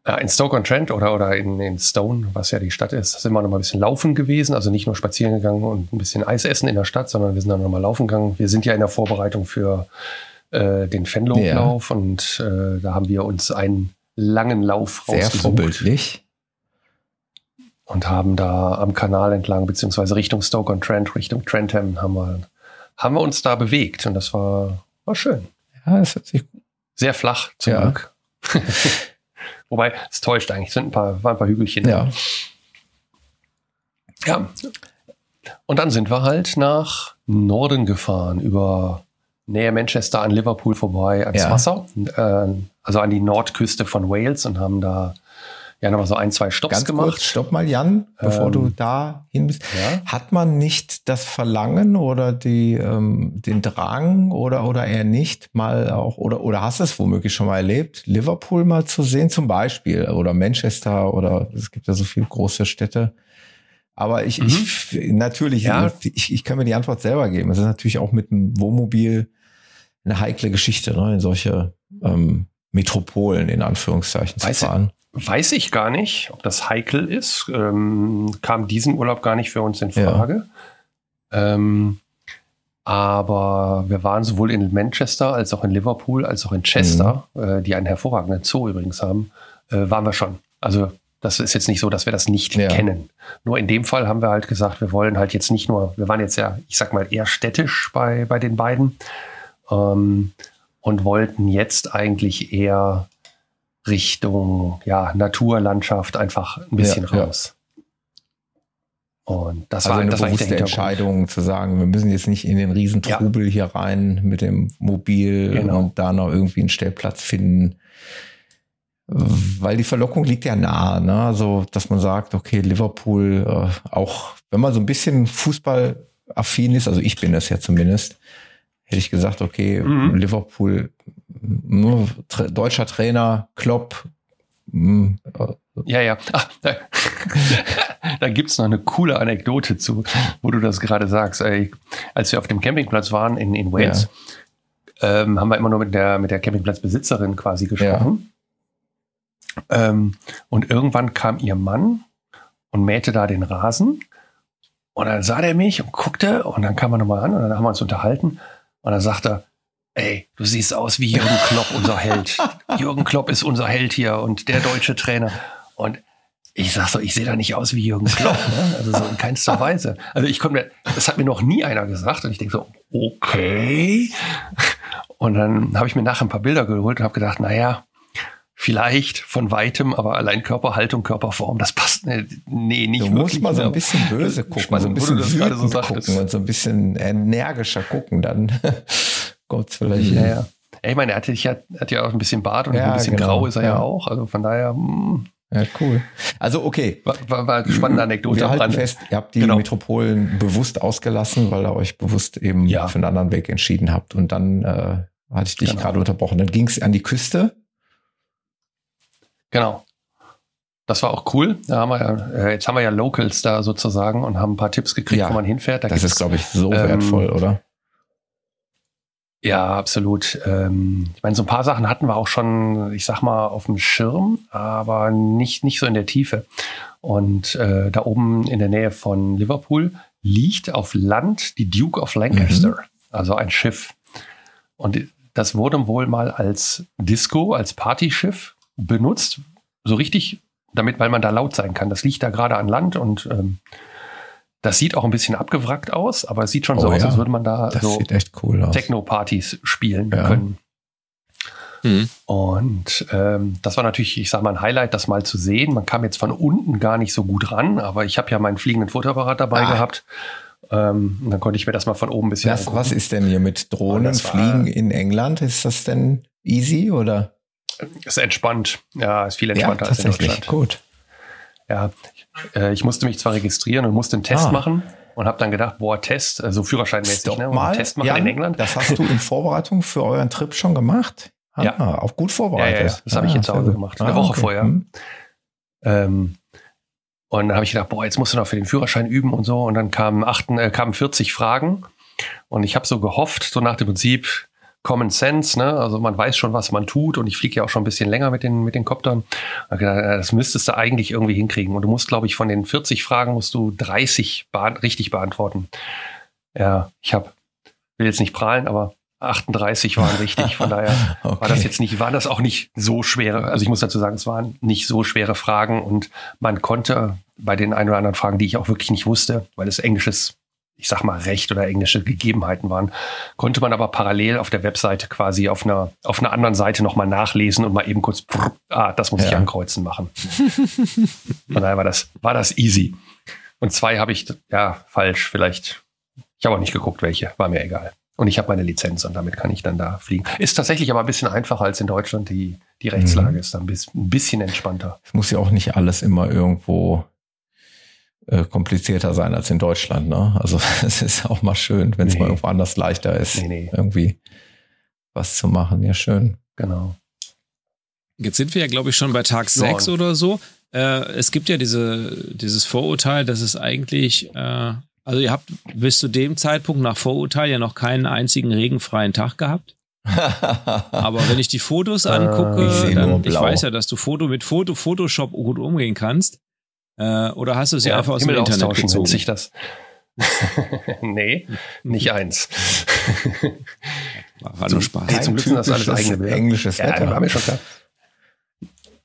Ja, in Stoke-on-Trent oder, oder in, in Stone, was ja die Stadt ist, sind wir noch mal ein bisschen laufen gewesen. Also nicht nur spazieren gegangen und ein bisschen Eis essen in der Stadt, sondern wir sind dann noch mal laufen gegangen. Wir sind ja in der Vorbereitung für äh, den Fenlow-Lauf ja. und äh, da haben wir uns einen langen Lauf Sehr rausgesucht. Sehr vorbildlich. Und haben da am Kanal entlang, beziehungsweise Richtung Stoke-on-Trent, Richtung Trentham, haben wir, haben wir uns da bewegt. Und das war, war schön. Ja, es hört sich Sehr flach zum ja. Glück. Wobei, es täuscht eigentlich, es sind ein paar, waren ein paar Hügelchen. Ja. Ja. Und dann sind wir halt nach Norden gefahren, über Nähe Manchester an Liverpool vorbei ans ja. Wasser, äh, also an die Nordküste von Wales und haben da ja nochmal so ein, zwei Stopps Ganz gemacht. Kurz, stopp mal, Jan, bevor ähm, du da hin bist. Ja? Hat man nicht das Verlangen oder die, ähm, den Drang oder, oder eher nicht mal auch, oder, oder hast du es womöglich schon mal erlebt, Liverpool mal zu sehen zum Beispiel oder Manchester oder es gibt ja so viele große Städte. Aber ich, mhm. ich natürlich, ja. ich, ich kann mir die Antwort selber geben. Es ist natürlich auch mit dem Wohnmobil eine heikle Geschichte, ne, in solche ähm, Metropolen in Anführungszeichen Weiß zu fahren. Weiß ich gar nicht, ob das heikel ist. Ähm, kam diesen Urlaub gar nicht für uns in Frage. Ja. Ähm, aber wir waren sowohl in Manchester als auch in Liverpool als auch in Chester, mhm. äh, die einen hervorragenden Zoo übrigens haben, äh, waren wir schon. Also das ist jetzt nicht so, dass wir das nicht ja. kennen. Nur in dem Fall haben wir halt gesagt, wir wollen halt jetzt nicht nur, wir waren jetzt ja, ich sag mal, eher städtisch bei, bei den beiden ähm, und wollten jetzt eigentlich eher Richtung ja, Naturlandschaft einfach ein bisschen ja, raus. Ja. Und das also war eine das bewusste war Entscheidung zu sagen, wir müssen jetzt nicht in den Riesentrubel ja. hier rein mit dem Mobil genau. und da noch irgendwie einen Stellplatz finden. Weil die Verlockung liegt ja nahe, ne? Also, dass man sagt, okay, Liverpool, äh, auch wenn man so ein bisschen Fußballaffin ist, also ich bin das ja zumindest, hätte ich gesagt, okay, mhm. Liverpool, nur deutscher Trainer, Klopp. Mh, äh, ja, ja. Ach, da da gibt es noch eine coole Anekdote zu, wo du das gerade sagst. Ey, als wir auf dem Campingplatz waren in, in Wales, ja. ähm, haben wir immer nur mit der, mit der Campingplatzbesitzerin quasi gesprochen. Ja. Ähm, und irgendwann kam ihr Mann und mähte da den Rasen. Und dann sah der mich und guckte und dann kam er nochmal an und dann haben wir uns unterhalten. Und dann sagt er, ey, du siehst aus wie Jürgen Klopp, unser Held. Jürgen Klopp ist unser Held hier und der deutsche Trainer. Und ich sag so, ich sehe da nicht aus wie Jürgen Klopp, ne? also so in keinster Weise. Also ich konnte mir, das hat mir noch nie einer gesagt und ich denke so, okay. Und dann habe ich mir nachher ein paar Bilder geholt und habe gedacht, naja, vielleicht von weitem, aber allein Körperhaltung, Körperform, das passt nee, nicht. Du musst mal so ein bisschen böse gucken, mal so ein bisschen so gucken und so ein bisschen energischer gucken, dann es vielleicht. Ja, ja. Ich meine, er hat, hat, hat ja auch ein bisschen Bart und ja, ein bisschen genau, grau ist er ja. ja auch. Also von daher. Mh. Hm. Ja, cool. Also okay. War, war, war eine spannende Anekdote. Wir halten fest, ihr habt die genau. Metropolen bewusst ausgelassen, weil ihr euch bewusst eben ja. für einen anderen Weg entschieden habt. Und dann äh, hatte ich dich genau. gerade unterbrochen. Dann ging es an die Küste. Genau. Das war auch cool. Da haben wir ja, äh, jetzt haben wir ja Locals da sozusagen und haben ein paar Tipps gekriegt, ja, wo man hinfährt. Da das ist, glaube ich, so ähm, wertvoll, oder? Ja, absolut. Ähm, ich meine, so ein paar Sachen hatten wir auch schon, ich sag mal, auf dem Schirm, aber nicht, nicht so in der Tiefe. Und äh, da oben in der Nähe von Liverpool liegt auf Land die Duke of Lancaster, mhm. also ein Schiff. Und das wurde wohl mal als Disco, als Partyschiff benutzt. So richtig, damit, weil man da laut sein kann. Das liegt da gerade an Land und ähm, das sieht auch ein bisschen abgewrackt aus, aber es sieht schon oh, so ja. aus, als würde man da das so cool Techno-Partys spielen ja. können. Mhm. Und ähm, das war natürlich, ich sag mal, ein Highlight, das mal zu sehen. Man kam jetzt von unten gar nicht so gut ran, aber ich habe ja meinen fliegenden Fotoapparat dabei ah. gehabt. Ähm, dann konnte ich mir das mal von oben ein bisschen was, was ist denn hier mit Drohnen fliegen in England? Ist das denn easy oder? Ist entspannt. Ja, ist viel entspannter ja, als in Deutschland. Gut. Ja, äh, ich musste mich zwar registrieren und musste einen Test ah. machen und habe dann gedacht, boah, Test, also Führerscheinmäßig, Stop ne? Mal, Test machen Jan, in England. Das hast du in Vorbereitung für euren Trip schon gemacht? Ah, ja. Auch gut vorbereitet. Ja, ja, das habe ich jetzt zu Hause gemacht. Eine ah, Woche okay. vorher. Hm. Ähm, und dann habe ich gedacht, boah, jetzt musst du noch für den Führerschein üben und so. Und dann kamen, 8, äh, kamen 40 Fragen. Und ich habe so gehofft, so nach dem Prinzip Common Sense, ne? Also man weiß schon, was man tut. Und ich fliege ja auch schon ein bisschen länger mit den, mit den Koptern. Das müsstest du eigentlich irgendwie hinkriegen. Und du musst, glaube ich, von den 40 Fragen musst du 30 beant richtig beantworten. Ja, ich habe, will jetzt nicht prahlen, aber 38 waren richtig. Von daher okay. war das jetzt nicht, war das auch nicht so schwere. Also ich muss dazu sagen, es waren nicht so schwere Fragen und man konnte bei den ein oder anderen Fragen, die ich auch wirklich nicht wusste, weil es englisches, ich sag mal, Recht oder englische Gegebenheiten waren, konnte man aber parallel auf der Webseite quasi auf einer, auf einer anderen Seite nochmal nachlesen und mal eben kurz, ah, das muss ja. ich ankreuzen machen. Von daher war das, war das easy. Und zwei habe ich, ja, falsch, vielleicht. Ich habe auch nicht geguckt, welche, war mir egal. Und ich habe meine Lizenz und damit kann ich dann da fliegen. Ist tatsächlich aber ein bisschen einfacher als in Deutschland. Die, die Rechtslage mhm. ist dann ein bisschen entspannter. Es muss ja auch nicht alles immer irgendwo äh, komplizierter sein als in Deutschland. Ne? Also es ist auch mal schön, wenn es nee. mal irgendwo anders leichter ist, nee, nee. irgendwie was zu machen. Ja, schön. Genau. Jetzt sind wir ja, glaube ich, schon bei Tag 6 ja. oder so. Äh, es gibt ja diese, dieses Vorurteil, dass es eigentlich äh, also ihr habt bis zu dem Zeitpunkt nach Vorurteil ja noch keinen einzigen regenfreien Tag gehabt. Aber wenn ich die Fotos äh, angucke, ich dann, ich weiß ja, dass du Foto mit Foto, Photoshop gut umgehen kannst. Äh, oder hast du sie ja, einfach aus Himmel dem Internet gezogen? Sich das. nee, nicht eins. War nur Spaß. Hey, zum Glück sind das alles eigene Englisches Wetter. Ja, war mir schon klar.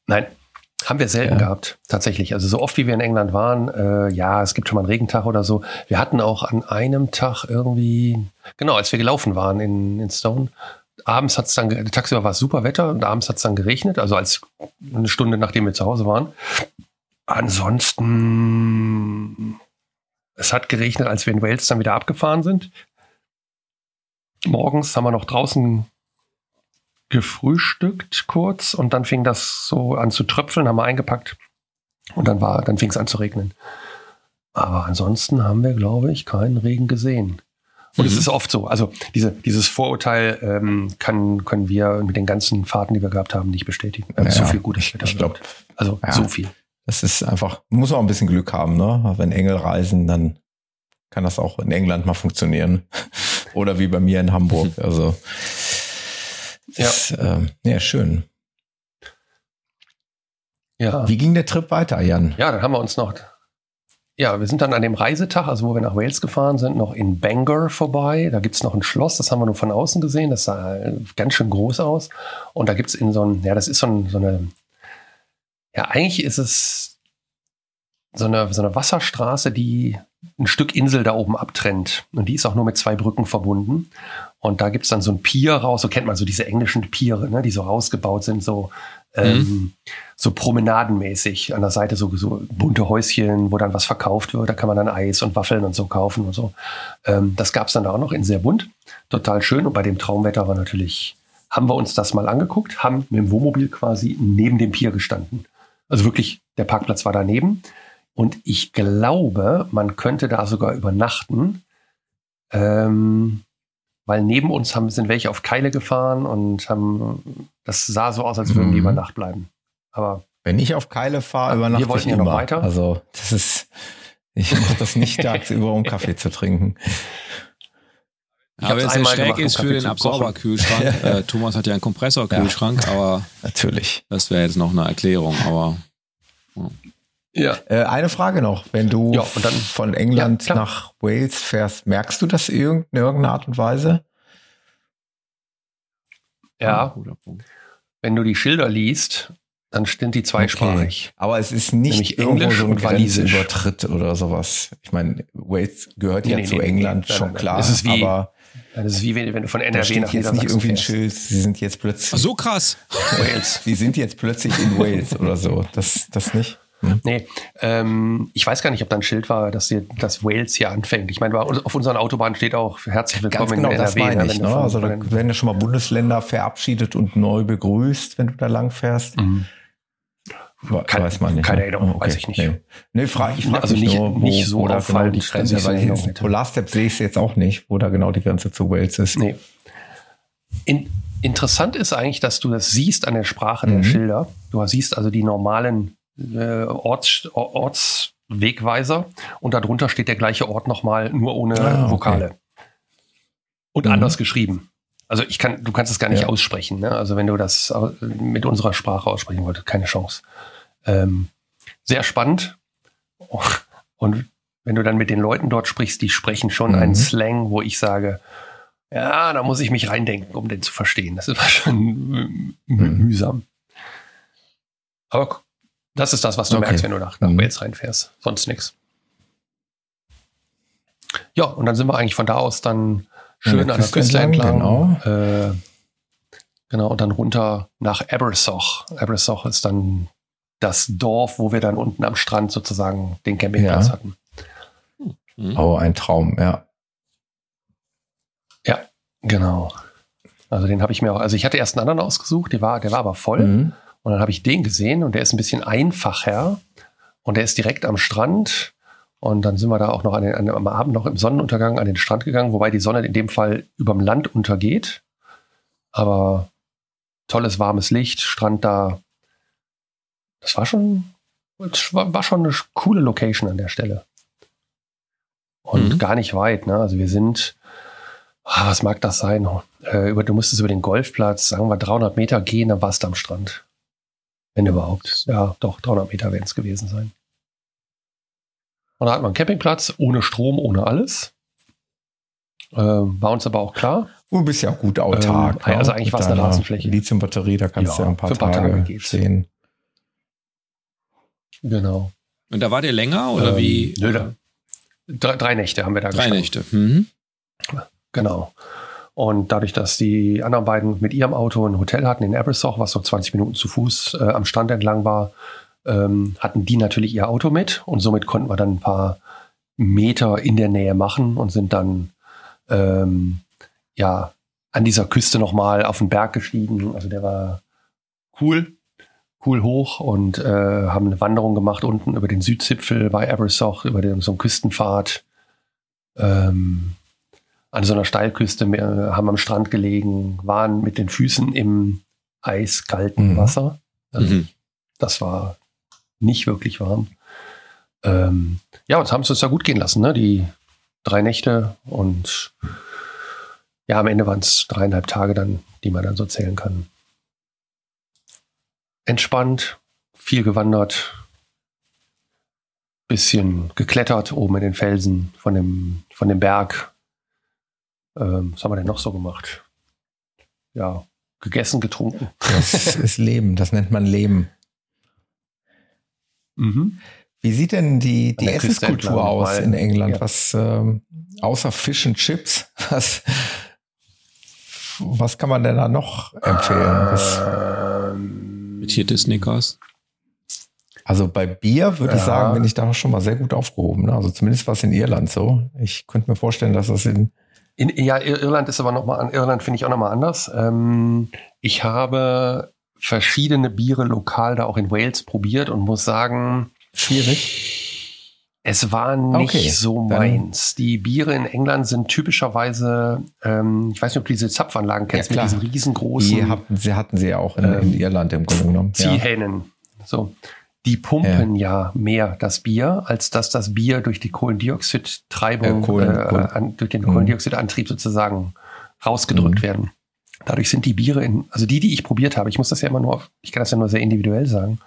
Nein, haben wir selten ja. gehabt, tatsächlich. Also so oft wie wir in England waren, äh, ja, es gibt schon mal einen Regentag oder so. Wir hatten auch an einem Tag irgendwie, genau, als wir gelaufen waren in, in Stone, abends hat es dann, tagsüber war es super Wetter und abends hat es dann geregnet, also als eine Stunde nachdem wir zu Hause waren. Ansonsten, es hat geregnet, als wir in Wales dann wieder abgefahren sind. Morgens haben wir noch draußen gefrühstückt kurz und dann fing das so an zu tröpfeln, haben wir eingepackt und dann war, dann fing es an zu regnen. Aber ansonsten haben wir, glaube ich, keinen Regen gesehen. Und mhm. es ist oft so. Also diese, dieses Vorurteil ähm, kann, können wir mit den ganzen Fahrten, die wir gehabt haben, nicht bestätigen. Ja, so viel gutes Wetter. Ich glaube, also ja, so viel. Das ist einfach, muss auch ein bisschen Glück haben, ne? Wenn Engel reisen, dann kann das auch in England mal funktionieren. Oder wie bei mir in Hamburg. Also ja. Ist, äh, ja, schön. Ja. Wie ging der Trip weiter, Jan? Ja, dann haben wir uns noch. Ja, wir sind dann an dem Reisetag, also wo wir nach Wales gefahren sind, noch in Bangor vorbei. Da gibt es noch ein Schloss, das haben wir nur von außen gesehen. Das sah ganz schön groß aus. Und da gibt es in so ein, ja, das ist so, ein, so eine, ja, eigentlich ist es so eine, so eine Wasserstraße, die ein Stück Insel da oben abtrennt. Und die ist auch nur mit zwei Brücken verbunden. Und da gibt's dann so ein Pier raus, so kennt man so diese englischen Piere, ne, die so rausgebaut sind, so, ähm, mhm. so promenadenmäßig. An der Seite so, so bunte Häuschen, wo dann was verkauft wird. Da kann man dann Eis und Waffeln und so kaufen und so. Ähm, das gab's dann auch noch in sehr bunt. Total schön. Und bei dem Traumwetter war natürlich, haben wir uns das mal angeguckt, haben mit dem Wohnmobil quasi neben dem Pier gestanden. Also wirklich, der Parkplatz war daneben. Und ich glaube, man könnte da sogar übernachten, ähm, weil neben uns haben, sind welche auf Keile gefahren und haben, das sah so aus, als würden die mhm. über Nacht bleiben. Aber wenn ich auf Keile fahre, übernachte wir wollten ich ja immer. noch weiter. Also das ist, ich mache das nicht tagsüber, um Kaffee zu trinken. Aber wenn es sehr schräg ist für den Absorberkühlschrank, äh, Thomas hat ja einen Kompressorkühlschrank, ja, aber natürlich. Das wäre jetzt noch eine Erklärung, aber ja. Ja. Äh, eine Frage noch. Wenn du ja, dann, von England ja, nach Wales fährst, merkst du das in irgendeiner Art und Weise? Ja. Wenn du die Schilder liest, dann stimmt die zweisprachig. Okay. Aber es ist nicht Englisch so ein Grenzübertritt oder sowas. Ich meine, Wales gehört nee, ja nee, zu nee, England, schon klar. Das ist wie, aber das ist wie wenn, wenn du von NRW nach jetzt nicht irgendwie ein Schild, sie sind jetzt plötzlich. Ach, so krass. Wales. Sie sind jetzt plötzlich in Wales oder so. Das, das nicht. Mhm. Nee, ähm, ich weiß gar nicht, ob da ein Schild war, dass, hier, dass Wales hier anfängt. Ich meine, auf unseren Autobahnen steht auch herzlich willkommen Ganz genau, in NRW. Das meine ich, ne? Also da werden ja schon mal Bundesländer verabschiedet und neu begrüßt, wenn du da lang fährst. Mhm. Keine, weiß man nicht. Keine ne? Erinnerung, okay. weiß ich nicht. Nee, nee frag, ich frage also nicht, nur, wo, nicht so wo da genau die Grenze ist. Weil in Polar Step sehe ich jetzt auch nicht, wo da genau die Grenze zu Wales ist. Nee. In, interessant ist eigentlich, dass du das siehst an der Sprache mhm. der Schilder. Du siehst also die normalen äh, Orts, Ortswegweiser und darunter steht der gleiche Ort nochmal, nur ohne ah, okay. Vokale. Und mhm. anders geschrieben. Also ich kann, du kannst es gar nicht ja. aussprechen. Ne? Also wenn du das mit unserer Sprache aussprechen wolltest, keine Chance. Ähm, sehr spannend. Und wenn du dann mit den Leuten dort sprichst, die sprechen schon mhm. einen Slang, wo ich sage, ja, da muss ich mich reindenken, um den zu verstehen. Das ist schon mhm. mühsam. Aber das ist das, was du okay. merkst, wenn du nach, nach mhm. Wales reinfährst. Sonst nichts. Ja, und dann sind wir eigentlich von da aus dann schön an der Küste entlang. Genau. Äh, genau, und dann runter nach Abersoch. Abersoch ist dann das Dorf, wo wir dann unten am Strand sozusagen den Campingplatz ja. hatten. Mhm. Oh, ein Traum, ja. Ja, genau. Also den habe ich mir auch, also ich hatte erst einen anderen ausgesucht, der war, der war aber voll. Mhm. Und dann habe ich den gesehen und der ist ein bisschen einfacher und der ist direkt am Strand. Und dann sind wir da auch noch an den, an, am Abend noch im Sonnenuntergang an den Strand gegangen, wobei die Sonne in dem Fall überm Land untergeht. Aber tolles warmes Licht, Strand da. Das war schon, das war, schon eine coole Location an der Stelle. Und mhm. gar nicht weit. Ne? Also wir sind, ah, was mag das sein? Äh, über, du musstest über den Golfplatz, sagen wir 300 Meter gehen, dann warst du am Strand. Wenn überhaupt. Ja, doch, 300 Meter werden es gewesen sein. Und da hat man einen Campingplatz, ohne Strom, ohne alles. Äh, war uns aber auch klar. Du bist ja auch gut autark. Ähm, also eigentlich war es eine Rasenfläche. Lithiumbatterie, da kannst ja, du ja ein paar, Tage, Tage stehen. Genau. Und da war der länger oder ähm, wie? Nö, da, drei, drei, Nächte haben wir da Drei Nächte. Mhm. Genau. Und dadurch, dass die anderen beiden mit ihrem Auto ein Hotel hatten in Abersoch, was so 20 Minuten zu Fuß äh, am Strand entlang war, ähm, hatten die natürlich ihr Auto mit und somit konnten wir dann ein paar Meter in der Nähe machen und sind dann ähm, ja an dieser Küste nochmal auf den Berg gestiegen. Also der war cool, cool hoch und äh, haben eine Wanderung gemacht unten über den Südzipfel bei Abersoch, über den, so einen Küstenpfad. Ähm, an so einer Steilküste, haben am Strand gelegen, waren mit den Füßen im eiskalten mhm. Wasser. Also mhm. Das war nicht wirklich warm. Ähm, ja, uns haben es uns ja gut gehen lassen, ne? Die drei Nächte und ja, am Ende waren es dreieinhalb Tage dann, die man dann so zählen kann. Entspannt, viel gewandert, bisschen geklettert oben in den Felsen von dem, von dem Berg, ähm, was haben wir denn noch so gemacht? Ja, gegessen, getrunken. Das ist Leben, das nennt man Leben. Mhm. Wie sieht denn die, die Essenskultur aus mal, in England? Ja. Was ähm, außer Fish and Chips, was, was kann man denn da noch empfehlen? Ähm, Frittierte Snickers. Also bei Bier würde ja. ich sagen, bin ich da schon mal sehr gut aufgehoben. Ne? Also zumindest was in Irland so. Ich könnte mir vorstellen, dass das in in, ja, Irland ist aber nochmal an Irland finde ich auch nochmal anders. Ähm, ich habe verschiedene Biere lokal da auch in Wales probiert und muss sagen, schwierig. Es war nicht okay, so meins. Die Biere in England sind typischerweise, ähm, ich weiß nicht, ob du diese Zapfanlagen kennst, ja, mit diesen riesengroßen. Die hatten sie, hatten sie ja auch in, ähm, in Irland im Grunde genommen. Ziehhähnen. Ja. So die pumpen ja. ja, mehr das Bier, als dass das Bier durch die Kohlendioxidtreibung, äh, Kohlen, äh, An, durch den mhm. Kohlendioxidantrieb sozusagen rausgedrückt mhm. werden. Dadurch sind die Biere in, also die, die ich probiert habe, ich muss das ja immer nur, ich kann das ja nur sehr individuell sagen,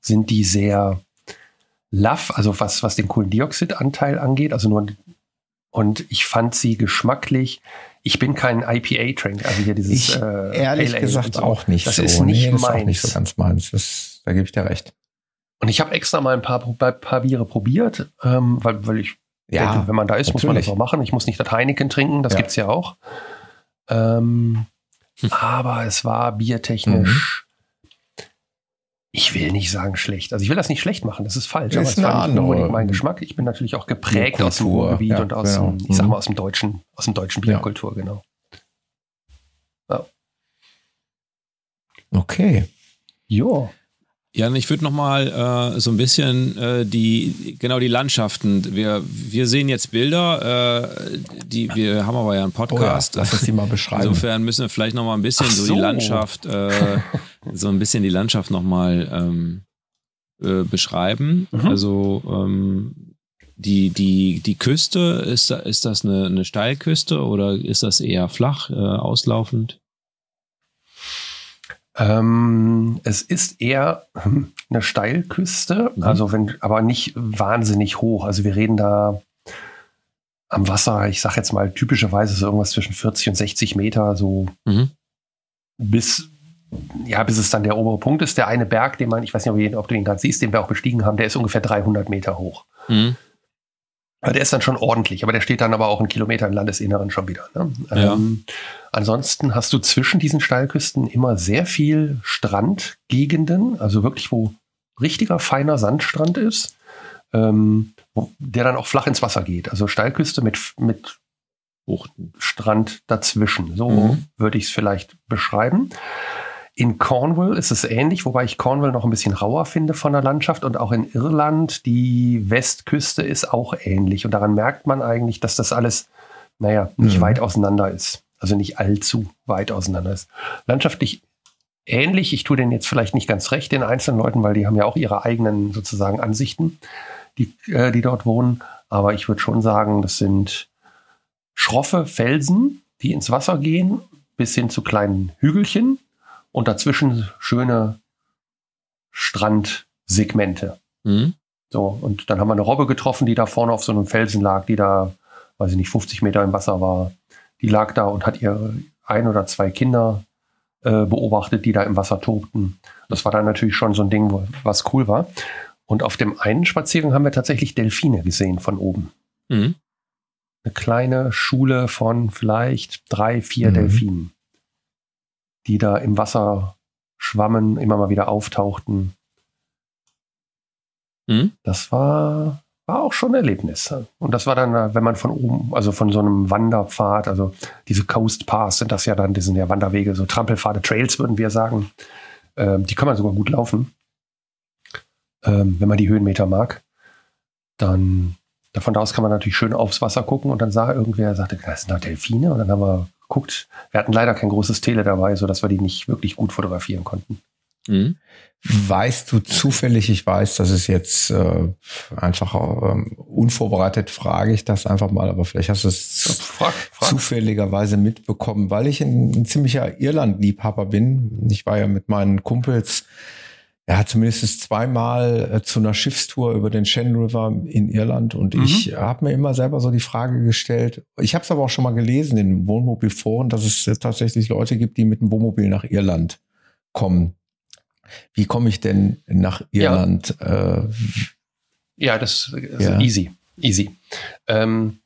sind die sehr laff, also was, was den Kohlendioxidanteil angeht, also nur, und ich fand sie geschmacklich, ich bin kein IPA-Trink, also hier dieses, ich, äh, ehrlich gesagt so. auch nicht das so. ist nicht nee, das meins. Ist auch nicht so ganz meins, das, da gebe ich dir recht. Und ich habe extra mal ein paar, paar Biere probiert, ähm, weil, weil ich ja, denke, wenn man da ist, natürlich. muss man das auch machen. Ich muss nicht das Heineken trinken, das ja. es ja auch. Ähm, hm. Aber es war biertechnisch, mhm. Ich will nicht sagen schlecht. Also ich will das nicht schlecht machen, das ist falsch. Das ist aber es war nicht unbedingt mein Geschmack. Ich bin natürlich auch geprägt aus dem Ruhrgebiet ja, und aus, genau. dem, ich sag mhm. mal, aus dem deutschen, aus dem deutschen Bierkultur, genau. Ja. Okay. Jo. Ja, ich würde noch mal äh, so ein bisschen äh, die genau die Landschaften. Wir, wir sehen jetzt Bilder, äh, die wir haben aber ja einen Podcast. Oh ja, lass uns die mal beschreiben. Insofern müssen wir vielleicht noch mal ein bisschen so. so. die Landschaft, äh, so ein bisschen die Landschaft noch mal ähm, äh, beschreiben. Mhm. Also ähm, die die die Küste ist ist das eine, eine Steilküste oder ist das eher flach äh, auslaufend? Ähm, es ist eher eine Steilküste, mhm. also wenn, aber nicht wahnsinnig hoch. Also wir reden da am Wasser, ich sag jetzt mal typischerweise so irgendwas zwischen 40 und 60 Meter, so mhm. bis, ja, bis es dann der obere Punkt ist. Der eine Berg, den man, ich weiß nicht, ob, du ihn gerade siehst, den wir auch bestiegen haben, der ist ungefähr 300 Meter hoch. Mhm. Der ist dann schon ordentlich, aber der steht dann aber auch einen Kilometer im Landesinneren schon wieder. Ne? Ja. Ähm, ansonsten hast du zwischen diesen Steilküsten immer sehr viel Strandgegenden, also wirklich, wo richtiger feiner Sandstrand ist, ähm, wo, der dann auch flach ins Wasser geht. Also Steilküste mit, mit Strand dazwischen. So mhm. würde ich es vielleicht beschreiben. In Cornwall ist es ähnlich, wobei ich Cornwall noch ein bisschen rauer finde von der Landschaft und auch in Irland die Westküste ist auch ähnlich und daran merkt man eigentlich, dass das alles, naja, nicht mhm. weit auseinander ist. Also nicht allzu weit auseinander ist. Landschaftlich ähnlich. Ich tue denen jetzt vielleicht nicht ganz recht, den einzelnen Leuten, weil die haben ja auch ihre eigenen sozusagen Ansichten, die, äh, die dort wohnen. Aber ich würde schon sagen, das sind schroffe Felsen, die ins Wasser gehen, bis hin zu kleinen Hügelchen und dazwischen schöne Strandsegmente. Mhm. So, und dann haben wir eine Robbe getroffen, die da vorne auf so einem Felsen lag, die da, weiß ich nicht, 50 Meter im Wasser war. Die lag da und hat ihre ein oder zwei Kinder äh, beobachtet, die da im Wasser tobten. Das war dann natürlich schon so ein Ding, was cool war. Und auf dem einen Spaziergang haben wir tatsächlich Delfine gesehen von oben. Mhm. Eine kleine Schule von vielleicht drei, vier mhm. Delfinen die da im Wasser schwammen, immer mal wieder auftauchten. Mhm. Das war, war auch schon ein Erlebnis. Und das war dann, wenn man von oben, also von so einem Wanderpfad, also diese Coast Paths sind das ja dann, die sind ja Wanderwege, so Trampelpfade, Trails würden wir sagen. Ähm, die kann man sogar gut laufen. Ähm, wenn man die Höhenmeter mag. Dann davon aus kann man natürlich schön aufs Wasser gucken und dann sah irgendwer, sagte, das sind da Delfine. Und dann haben wir geguckt. Wir hatten leider kein großes Tele dabei, sodass wir die nicht wirklich gut fotografieren konnten. Mhm. Weißt du zufällig, ich weiß, das ist jetzt äh, einfach ähm, unvorbereitet, frage ich das einfach mal, aber vielleicht hast du es frag, frag. zufälligerweise mitbekommen, weil ich ein, ein ziemlicher Irland-Liebhaber bin. Ich war ja mit meinen Kumpels er hat zumindest zweimal äh, zu einer Schiffstour über den Shannon River in Irland und mhm. ich habe mir immer selber so die Frage gestellt, ich habe es aber auch schon mal gelesen in Wohnmobilforen, dass es äh, tatsächlich Leute gibt, die mit dem Wohnmobil nach Irland kommen. Wie komme ich denn nach Irland? Ja, äh, ja das ist ja. easy, easy. Ähm,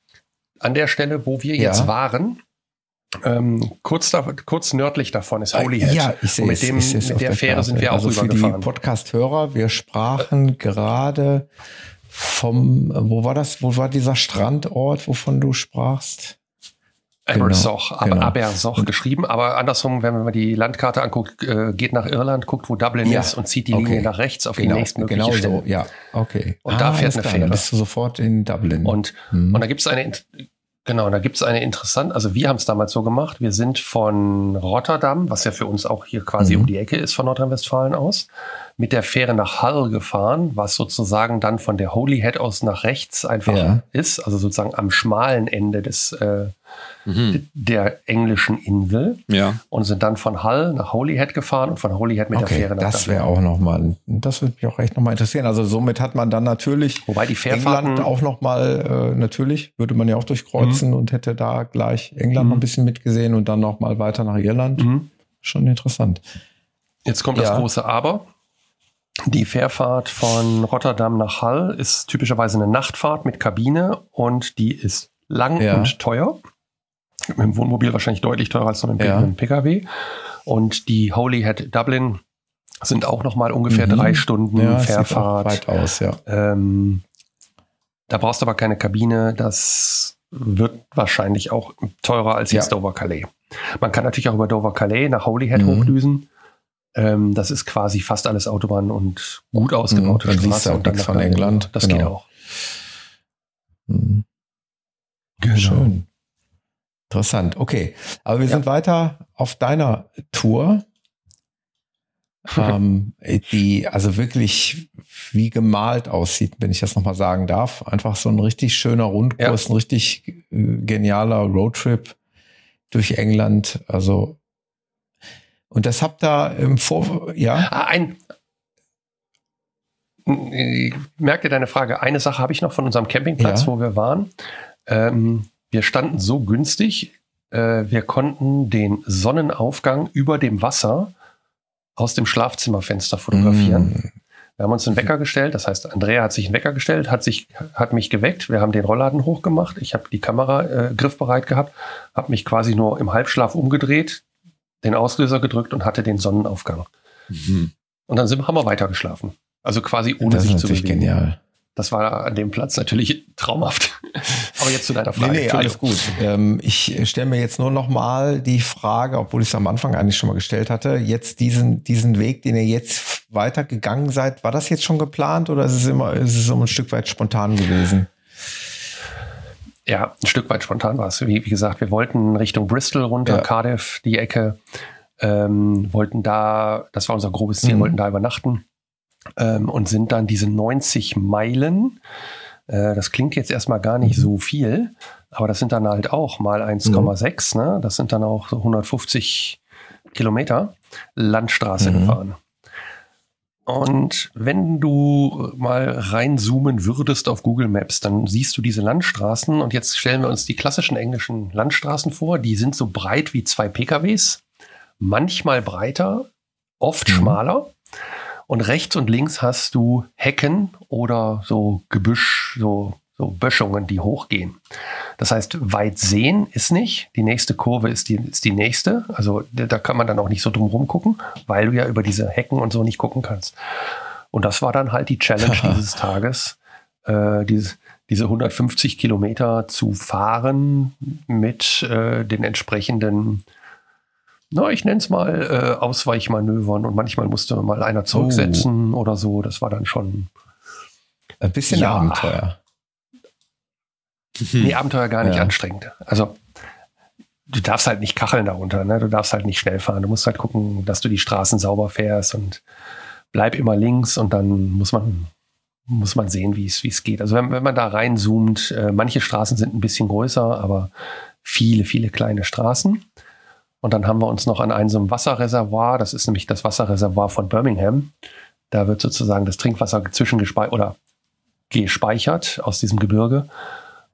an der Stelle, wo wir jetzt ja. waren, ähm, kurz, da, kurz nördlich davon ist Holyhead. Ja, ich sehe mit, dem, mit der, der Fähre sind wir auch also für die Podcast-Hörer, wir sprachen äh, gerade vom, wo war das, wo war dieser Strandort, wovon du sprachst? Abersoch, genau, genau. Abersoch geschrieben, aber andersrum, wenn man die Landkarte anguckt, äh, geht nach Irland, guckt, wo Dublin ja. ist und zieht die okay. Linie nach rechts auf genau, die nächstmögliche genau Stelle. So, ja, okay. Und ah, da fährt eine Fähre. Dann bist du sofort in Dublin. Und, hm. und da gibt es eine Genau, da gibt es eine interessante, also wir haben es damals so gemacht, wir sind von Rotterdam, was ja für uns auch hier quasi mhm. um die Ecke ist von Nordrhein-Westfalen aus, mit der Fähre nach Hull gefahren, was sozusagen dann von der Holyhead aus nach rechts einfach ja. ist, also sozusagen am schmalen Ende des äh, mhm. der englischen Insel ja. und sind dann von Hull nach Holyhead gefahren und von Holyhead mit okay, der Fähre nach Das wäre auch nochmal, das würde mich auch echt nochmal interessieren. Also somit hat man dann natürlich Wobei die Fährfahrten England auch nochmal, äh, natürlich würde man ja auch durchkreuzen mhm. und hätte da gleich England mhm. noch ein bisschen mitgesehen und dann nochmal weiter nach Irland. Mhm. Schon interessant. Jetzt kommt ja. das große Aber. Die Fährfahrt von Rotterdam nach Hull ist typischerweise eine Nachtfahrt mit Kabine und die ist lang ja. und teuer mit dem Wohnmobil wahrscheinlich deutlich teurer als mit einem ja. Pkw. Und die Holyhead Dublin sind auch noch mal ungefähr mhm. drei Stunden ja, Fährfahrt. Weit aus, ja. Ähm, da brauchst du aber keine Kabine. Das wird wahrscheinlich auch teurer als jetzt ja. Dover Calais. Man kann natürlich auch über Dover Calais nach Holyhead mhm. hochdüsen. Ähm, das ist quasi fast alles Autobahn und gut ausgebaute mhm, dann Straße. Und dann von England. Das genau. geht auch. Mhm. Genau. Schön. Interessant. Okay. Aber wir ja. sind weiter auf deiner Tour. ähm, die also wirklich wie gemalt aussieht, wenn ich das nochmal sagen darf. Einfach so ein richtig schöner Rundkurs, ja. ein richtig äh, genialer Roadtrip durch England. Also und das habt ihr im Vor ja ah, ein ich merke deine Frage. Eine Sache habe ich noch von unserem Campingplatz, ja. wo wir waren. Ähm, wir standen so günstig, äh, wir konnten den Sonnenaufgang über dem Wasser aus dem Schlafzimmerfenster fotografieren. Mm. Wir haben uns einen Wecker gestellt, das heißt, Andrea hat sich einen Wecker gestellt, hat, sich, hat mich geweckt, wir haben den Rollladen hochgemacht, ich habe die Kamera äh, griffbereit gehabt, habe mich quasi nur im Halbschlaf umgedreht, den Auslöser gedrückt und hatte den Sonnenaufgang. Mhm. Und dann sind, haben wir weiter geschlafen. Also quasi ohne das sich zu bewegen. genial. Das war an dem Platz natürlich traumhaft. Aber jetzt zu deiner Frage. Nee, nee alles gut. Ähm, ich stelle mir jetzt nur noch mal die Frage, obwohl ich es am Anfang eigentlich schon mal gestellt hatte, jetzt diesen, diesen Weg, den ihr jetzt weitergegangen seid, war das jetzt schon geplant oder ist es immer, ist es so ein Stück weit spontan gewesen? Ja, ein Stück weit spontan war es. Wie, wie gesagt, wir wollten Richtung Bristol runter, ja. Cardiff, die Ecke, ähm, wollten da, das war unser grobes Ziel, mhm. wollten da übernachten ähm, und sind dann diese 90 Meilen. Äh, das klingt jetzt erstmal gar nicht so viel, aber das sind dann halt auch mal 1,6. Mhm. Ne? Das sind dann auch so 150 Kilometer Landstraße mhm. gefahren. Und wenn du mal reinzoomen würdest auf Google Maps, dann siehst du diese Landstraßen. Und jetzt stellen wir uns die klassischen englischen Landstraßen vor. Die sind so breit wie zwei PKWs, manchmal breiter, oft mhm. schmaler. Und rechts und links hast du Hecken oder so Gebüsch, so, so Böschungen, die hochgehen. Das heißt, weit sehen ist nicht. Die nächste Kurve ist die, ist die nächste. Also da kann man dann auch nicht so drum gucken, weil du ja über diese Hecken und so nicht gucken kannst. Und das war dann halt die Challenge dieses Tages, äh, diese, diese 150 Kilometer zu fahren mit äh, den entsprechenden na, ich nenne es mal äh, Ausweichmanövern und manchmal musste mal einer zurücksetzen oh. oder so. Das war dann schon ein bisschen ja. Abenteuer. Nee, Abenteuer gar nicht ja. anstrengend. Also du darfst halt nicht kacheln darunter, ne? Du darfst halt nicht schnell fahren. Du musst halt gucken, dass du die Straßen sauber fährst und bleib immer links und dann muss man muss man sehen, wie es wie es geht. Also wenn, wenn man da reinzoomt, äh, manche Straßen sind ein bisschen größer, aber viele viele kleine Straßen. Und dann haben wir uns noch an einem so einem Wasserreservoir, das ist nämlich das Wasserreservoir von Birmingham. Da wird sozusagen das Trinkwasser zwischengespeichert oder gespeichert aus diesem Gebirge.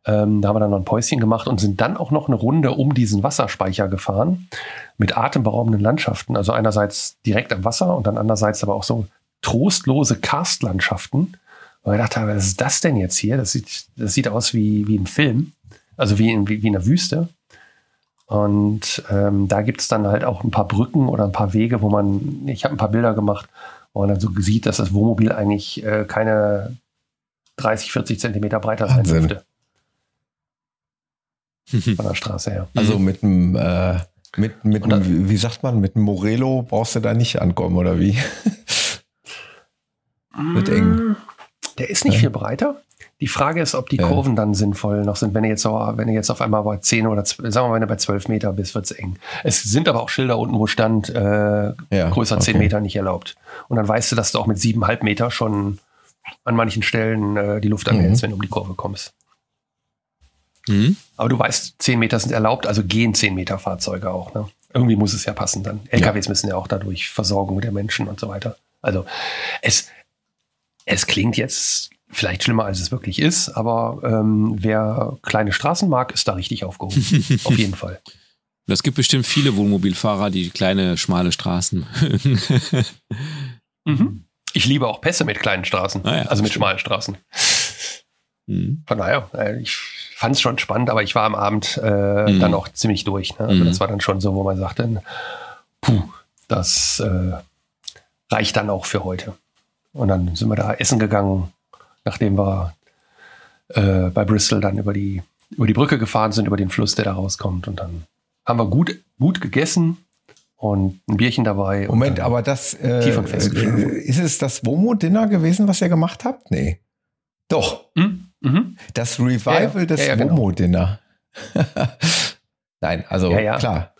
Ähm, da haben wir dann noch ein Päuschen gemacht und sind dann auch noch eine Runde um diesen Wasserspeicher gefahren mit atemberaubenden Landschaften. Also einerseits direkt am Wasser und dann andererseits aber auch so trostlose Karstlandschaften. Und ich dachte, was ist das denn jetzt hier? Das sieht, das sieht aus wie, wie im Film, also wie in, wie, wie in der Wüste. Und ähm, da gibt es dann halt auch ein paar Brücken oder ein paar Wege, wo man, ich habe ein paar Bilder gemacht, wo man dann so sieht, dass das Wohnmobil eigentlich äh, keine 30, 40 Zentimeter breiter sein Wahnsinn. dürfte. Von der Straße her. Also mit einem, äh, mit, mit einem, wie sagt man, mit einem Morello brauchst du da nicht ankommen, oder wie? Wird eng. Der ist nicht ja. viel breiter. Die Frage ist, ob die ja. Kurven dann sinnvoll noch sind. Wenn du jetzt, so, wenn du jetzt auf einmal bei 10 oder sagen wir mal, wenn du bei 12 Meter bist, wird es eng. Es sind aber auch Schilder unten, wo stand, äh, ja, größer okay. 10 Meter nicht erlaubt. Und dann weißt du, dass du auch mit 7,5 Meter schon an manchen Stellen äh, die Luft anhältst, mhm. wenn du um die Kurve kommst. Mhm. Aber du weißt, 10 Meter sind erlaubt, also gehen 10 Meter Fahrzeuge auch. Ne? Irgendwie muss es ja passen dann. LKWs ja. müssen ja auch dadurch Versorgung der Menschen und so weiter. Also es, es klingt jetzt vielleicht schlimmer, als es wirklich ist, aber ähm, wer kleine Straßen mag, ist da richtig aufgehoben. Auf jeden Fall. Es gibt bestimmt viele Wohnmobilfahrer, die kleine, schmale Straßen mögen. mhm. Ich liebe auch Pässe mit kleinen Straßen, ah ja, also mit schmalen Straßen. Mhm. Von daher, äh, ich fand es schon spannend, aber ich war am Abend äh, mhm. dann auch ziemlich durch. Ne? Also mhm. das war dann schon so, wo man sagte, puh, das äh, reicht dann auch für heute. Und dann sind wir da essen gegangen, nachdem wir äh, bei Bristol dann über die, über die Brücke gefahren sind, über den Fluss, der da rauskommt. Und dann haben wir gut, gut gegessen und ein Bierchen dabei. Moment, aber das äh, äh, ist es das Womo-Dinner gewesen, was ihr gemacht habt? Nee. Doch. Mhm. Mhm. Das Revival ja, des ja, ja, genau. Womo-Dinner. Nein, also klar.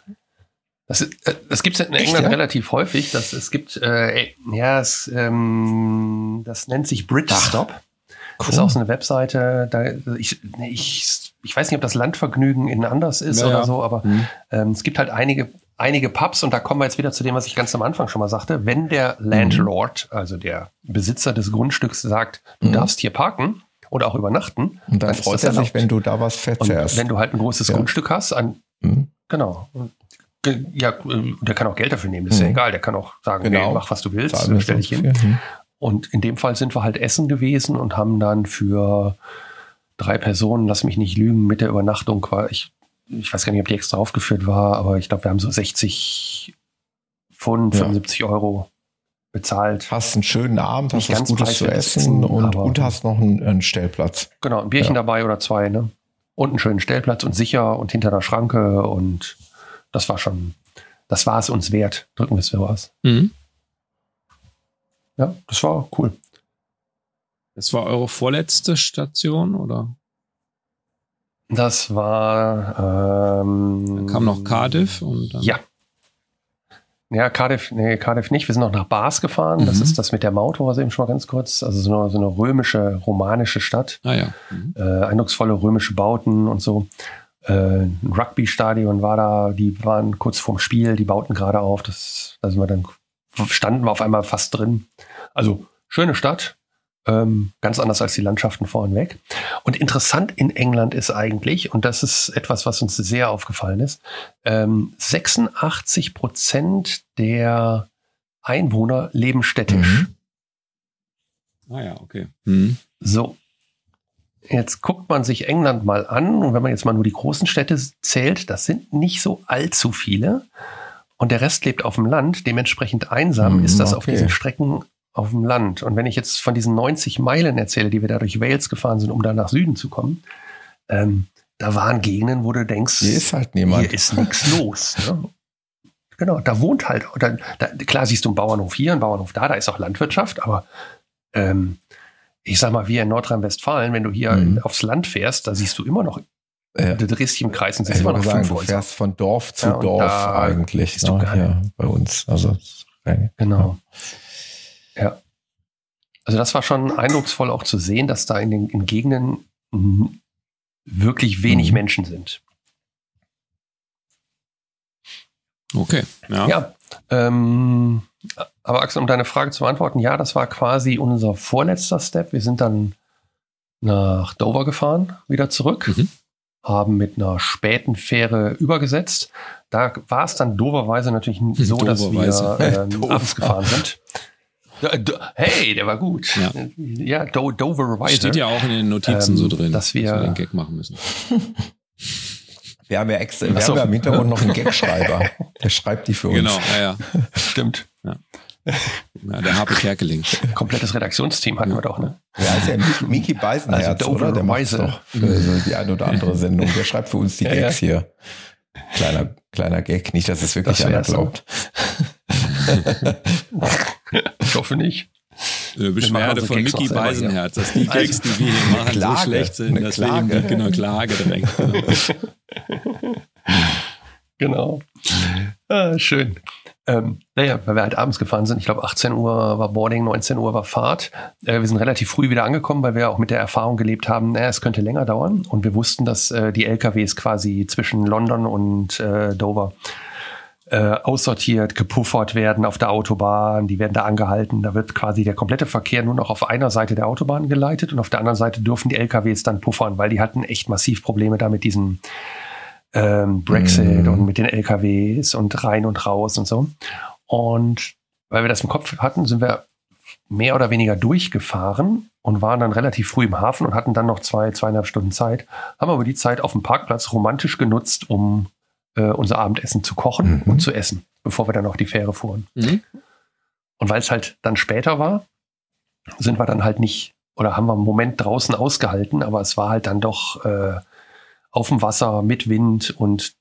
Das, äh, das gibt es in England Echt, relativ häufig. Dass es gibt, äh, ja, es, ähm, das nennt sich Bridge Stop. Cool. Das ist auch so eine Webseite. Da, ich, ich, ich weiß nicht, ob das Landvergnügen in anders ist oder so, aber mhm. ähm, es gibt halt einige einige Pubs, und da kommen wir jetzt wieder zu dem, was ich ganz am Anfang schon mal sagte, wenn der Landlord, mhm. also der Besitzer des Grundstücks, sagt, du mhm. darfst hier parken oder auch übernachten, und dann, dann freut er sich, wenn du da was verzehrst. Und wenn du halt ein großes ja. Grundstück hast, an, mhm. genau. Ja, der kann auch Geld dafür nehmen, das ist ja mhm. egal. Der kann auch sagen, genau. nee, mach was du willst, stell dich hin. Mhm. Und in dem Fall sind wir halt essen gewesen und haben dann für drei Personen, lass mich nicht lügen, mit der Übernachtung, ich ich weiß gar nicht, ob die extra aufgeführt war, aber ich glaube, wir haben so 60 Pfund, ja. 75 Euro bezahlt. Hast einen schönen Abend, hast was Gutes zu essen und, und hast noch einen, einen, Stellplatz. Genau, ein Bierchen ja. dabei oder zwei, ne? Und einen schönen Stellplatz und sicher und hinter der Schranke und das war schon, das war es uns wert. Drücken wir es für was. Mhm. Ja, das war cool. Das war eure vorletzte Station, oder? Das war. Ähm, dann kam noch Cardiff und dann Ja. Ja, Cardiff, nee, Cardiff nicht. Wir sind noch nach Bars gefahren. Mhm. Das ist das mit der Maut, wo wir eben schon mal ganz kurz. Also so eine, so eine römische, romanische Stadt. Ah ja. Mhm. Äh, eindrucksvolle römische Bauten und so. Äh, ein Rugby-Stadion war da, die waren kurz vorm Spiel, die bauten gerade auf. Das, da sind wir dann, standen wir auf einmal fast drin. Also schöne Stadt, ähm, ganz anders als die Landschaften vornweg. Und interessant in England ist eigentlich, und das ist etwas, was uns sehr aufgefallen ist, ähm, 86 Prozent der Einwohner leben städtisch. Mhm. Ah ja, okay. Mhm. So. Jetzt guckt man sich England mal an und wenn man jetzt mal nur die großen Städte zählt, das sind nicht so allzu viele. Und der Rest lebt auf dem Land. Dementsprechend einsam ist das okay. auf diesen Strecken auf dem Land. Und wenn ich jetzt von diesen 90 Meilen erzähle, die wir da durch Wales gefahren sind, um da nach Süden zu kommen, ähm, da waren Gegenden, wo du denkst, hier ist halt niemand. Hier ist nichts los. Ne? Genau, da wohnt halt, da, da, klar siehst du einen Bauernhof hier, einen Bauernhof da, da ist auch Landwirtschaft, aber ähm, ich sag mal, wie in Nordrhein-Westfalen, wenn du hier mhm. aufs Land fährst, da siehst du immer noch, ja. du drehst dich im Kreis und siehst immer noch sagen, fünf Du fährst von Dorf zu ja, Dorf eigentlich. Ne? Ja, bei uns. Also, genau. Ja. Also das war schon eindrucksvoll auch zu sehen, dass da in den in Gegenden wirklich wenig mhm. Menschen sind. Okay. Ja. ja ähm, aber Axel, um deine Frage zu beantworten, ja, das war quasi unser vorletzter Step. Wir sind dann nach Dover gefahren, wieder zurück, mhm. haben mit einer späten Fähre übergesetzt. Da war es dann doverweise natürlich so, dass wir ähm, abends gefahren sind. Hey, der war gut. Ja, ja Do Dover Weiser. Steht ja auch in den Notizen ähm, so drin, dass wir, dass wir den Gag machen müssen. Wir haben ja extra, wir so. haben ja im Hintergrund noch einen Gagschreiber. Der schreibt die für uns. Genau, ja, ja. Stimmt. Ja. Ja, der Harpe Kerkeling. Komplettes Redaktionsteam hatten wir doch, ne? Ja, ist ja Miki Beisenherz, also oder? Der macht doch für so die eine oder andere Sendung. Der schreibt für uns die Gags ja, ja. hier. Kleiner, kleiner Gag, nicht, dass es wirklich das einer glaubt. ich hoffe nicht. Eine Beschwerde von Mickey Beisenherz, dass die Gags, die wir hier machen, Klage, so schlecht sind, dass Klage. wir ihm genau Klage direkt. Genau. genau. Ah, schön. Ähm, naja, weil wir halt abends gefahren sind. Ich glaube, 18 Uhr war Boarding, 19 Uhr war Fahrt. Äh, wir sind relativ früh wieder angekommen, weil wir auch mit der Erfahrung gelebt haben, naja, es könnte länger dauern. Und wir wussten, dass äh, die LKWs quasi zwischen London und äh, Dover äh, aussortiert, gepuffert werden auf der Autobahn. Die werden da angehalten. Da wird quasi der komplette Verkehr nur noch auf einer Seite der Autobahn geleitet und auf der anderen Seite dürfen die LKWs dann puffern, weil die hatten echt massiv Probleme da mit diesen ähm, Brexit mm. und mit den LKWs und rein und raus und so. Und weil wir das im Kopf hatten, sind wir mehr oder weniger durchgefahren und waren dann relativ früh im Hafen und hatten dann noch zwei, zweieinhalb Stunden Zeit, haben aber die Zeit auf dem Parkplatz romantisch genutzt, um äh, unser Abendessen zu kochen mhm. und zu essen, bevor wir dann auf die Fähre fuhren. Mhm. Und weil es halt dann später war, sind wir dann halt nicht oder haben wir einen Moment draußen ausgehalten, aber es war halt dann doch äh, auf dem Wasser mit Wind und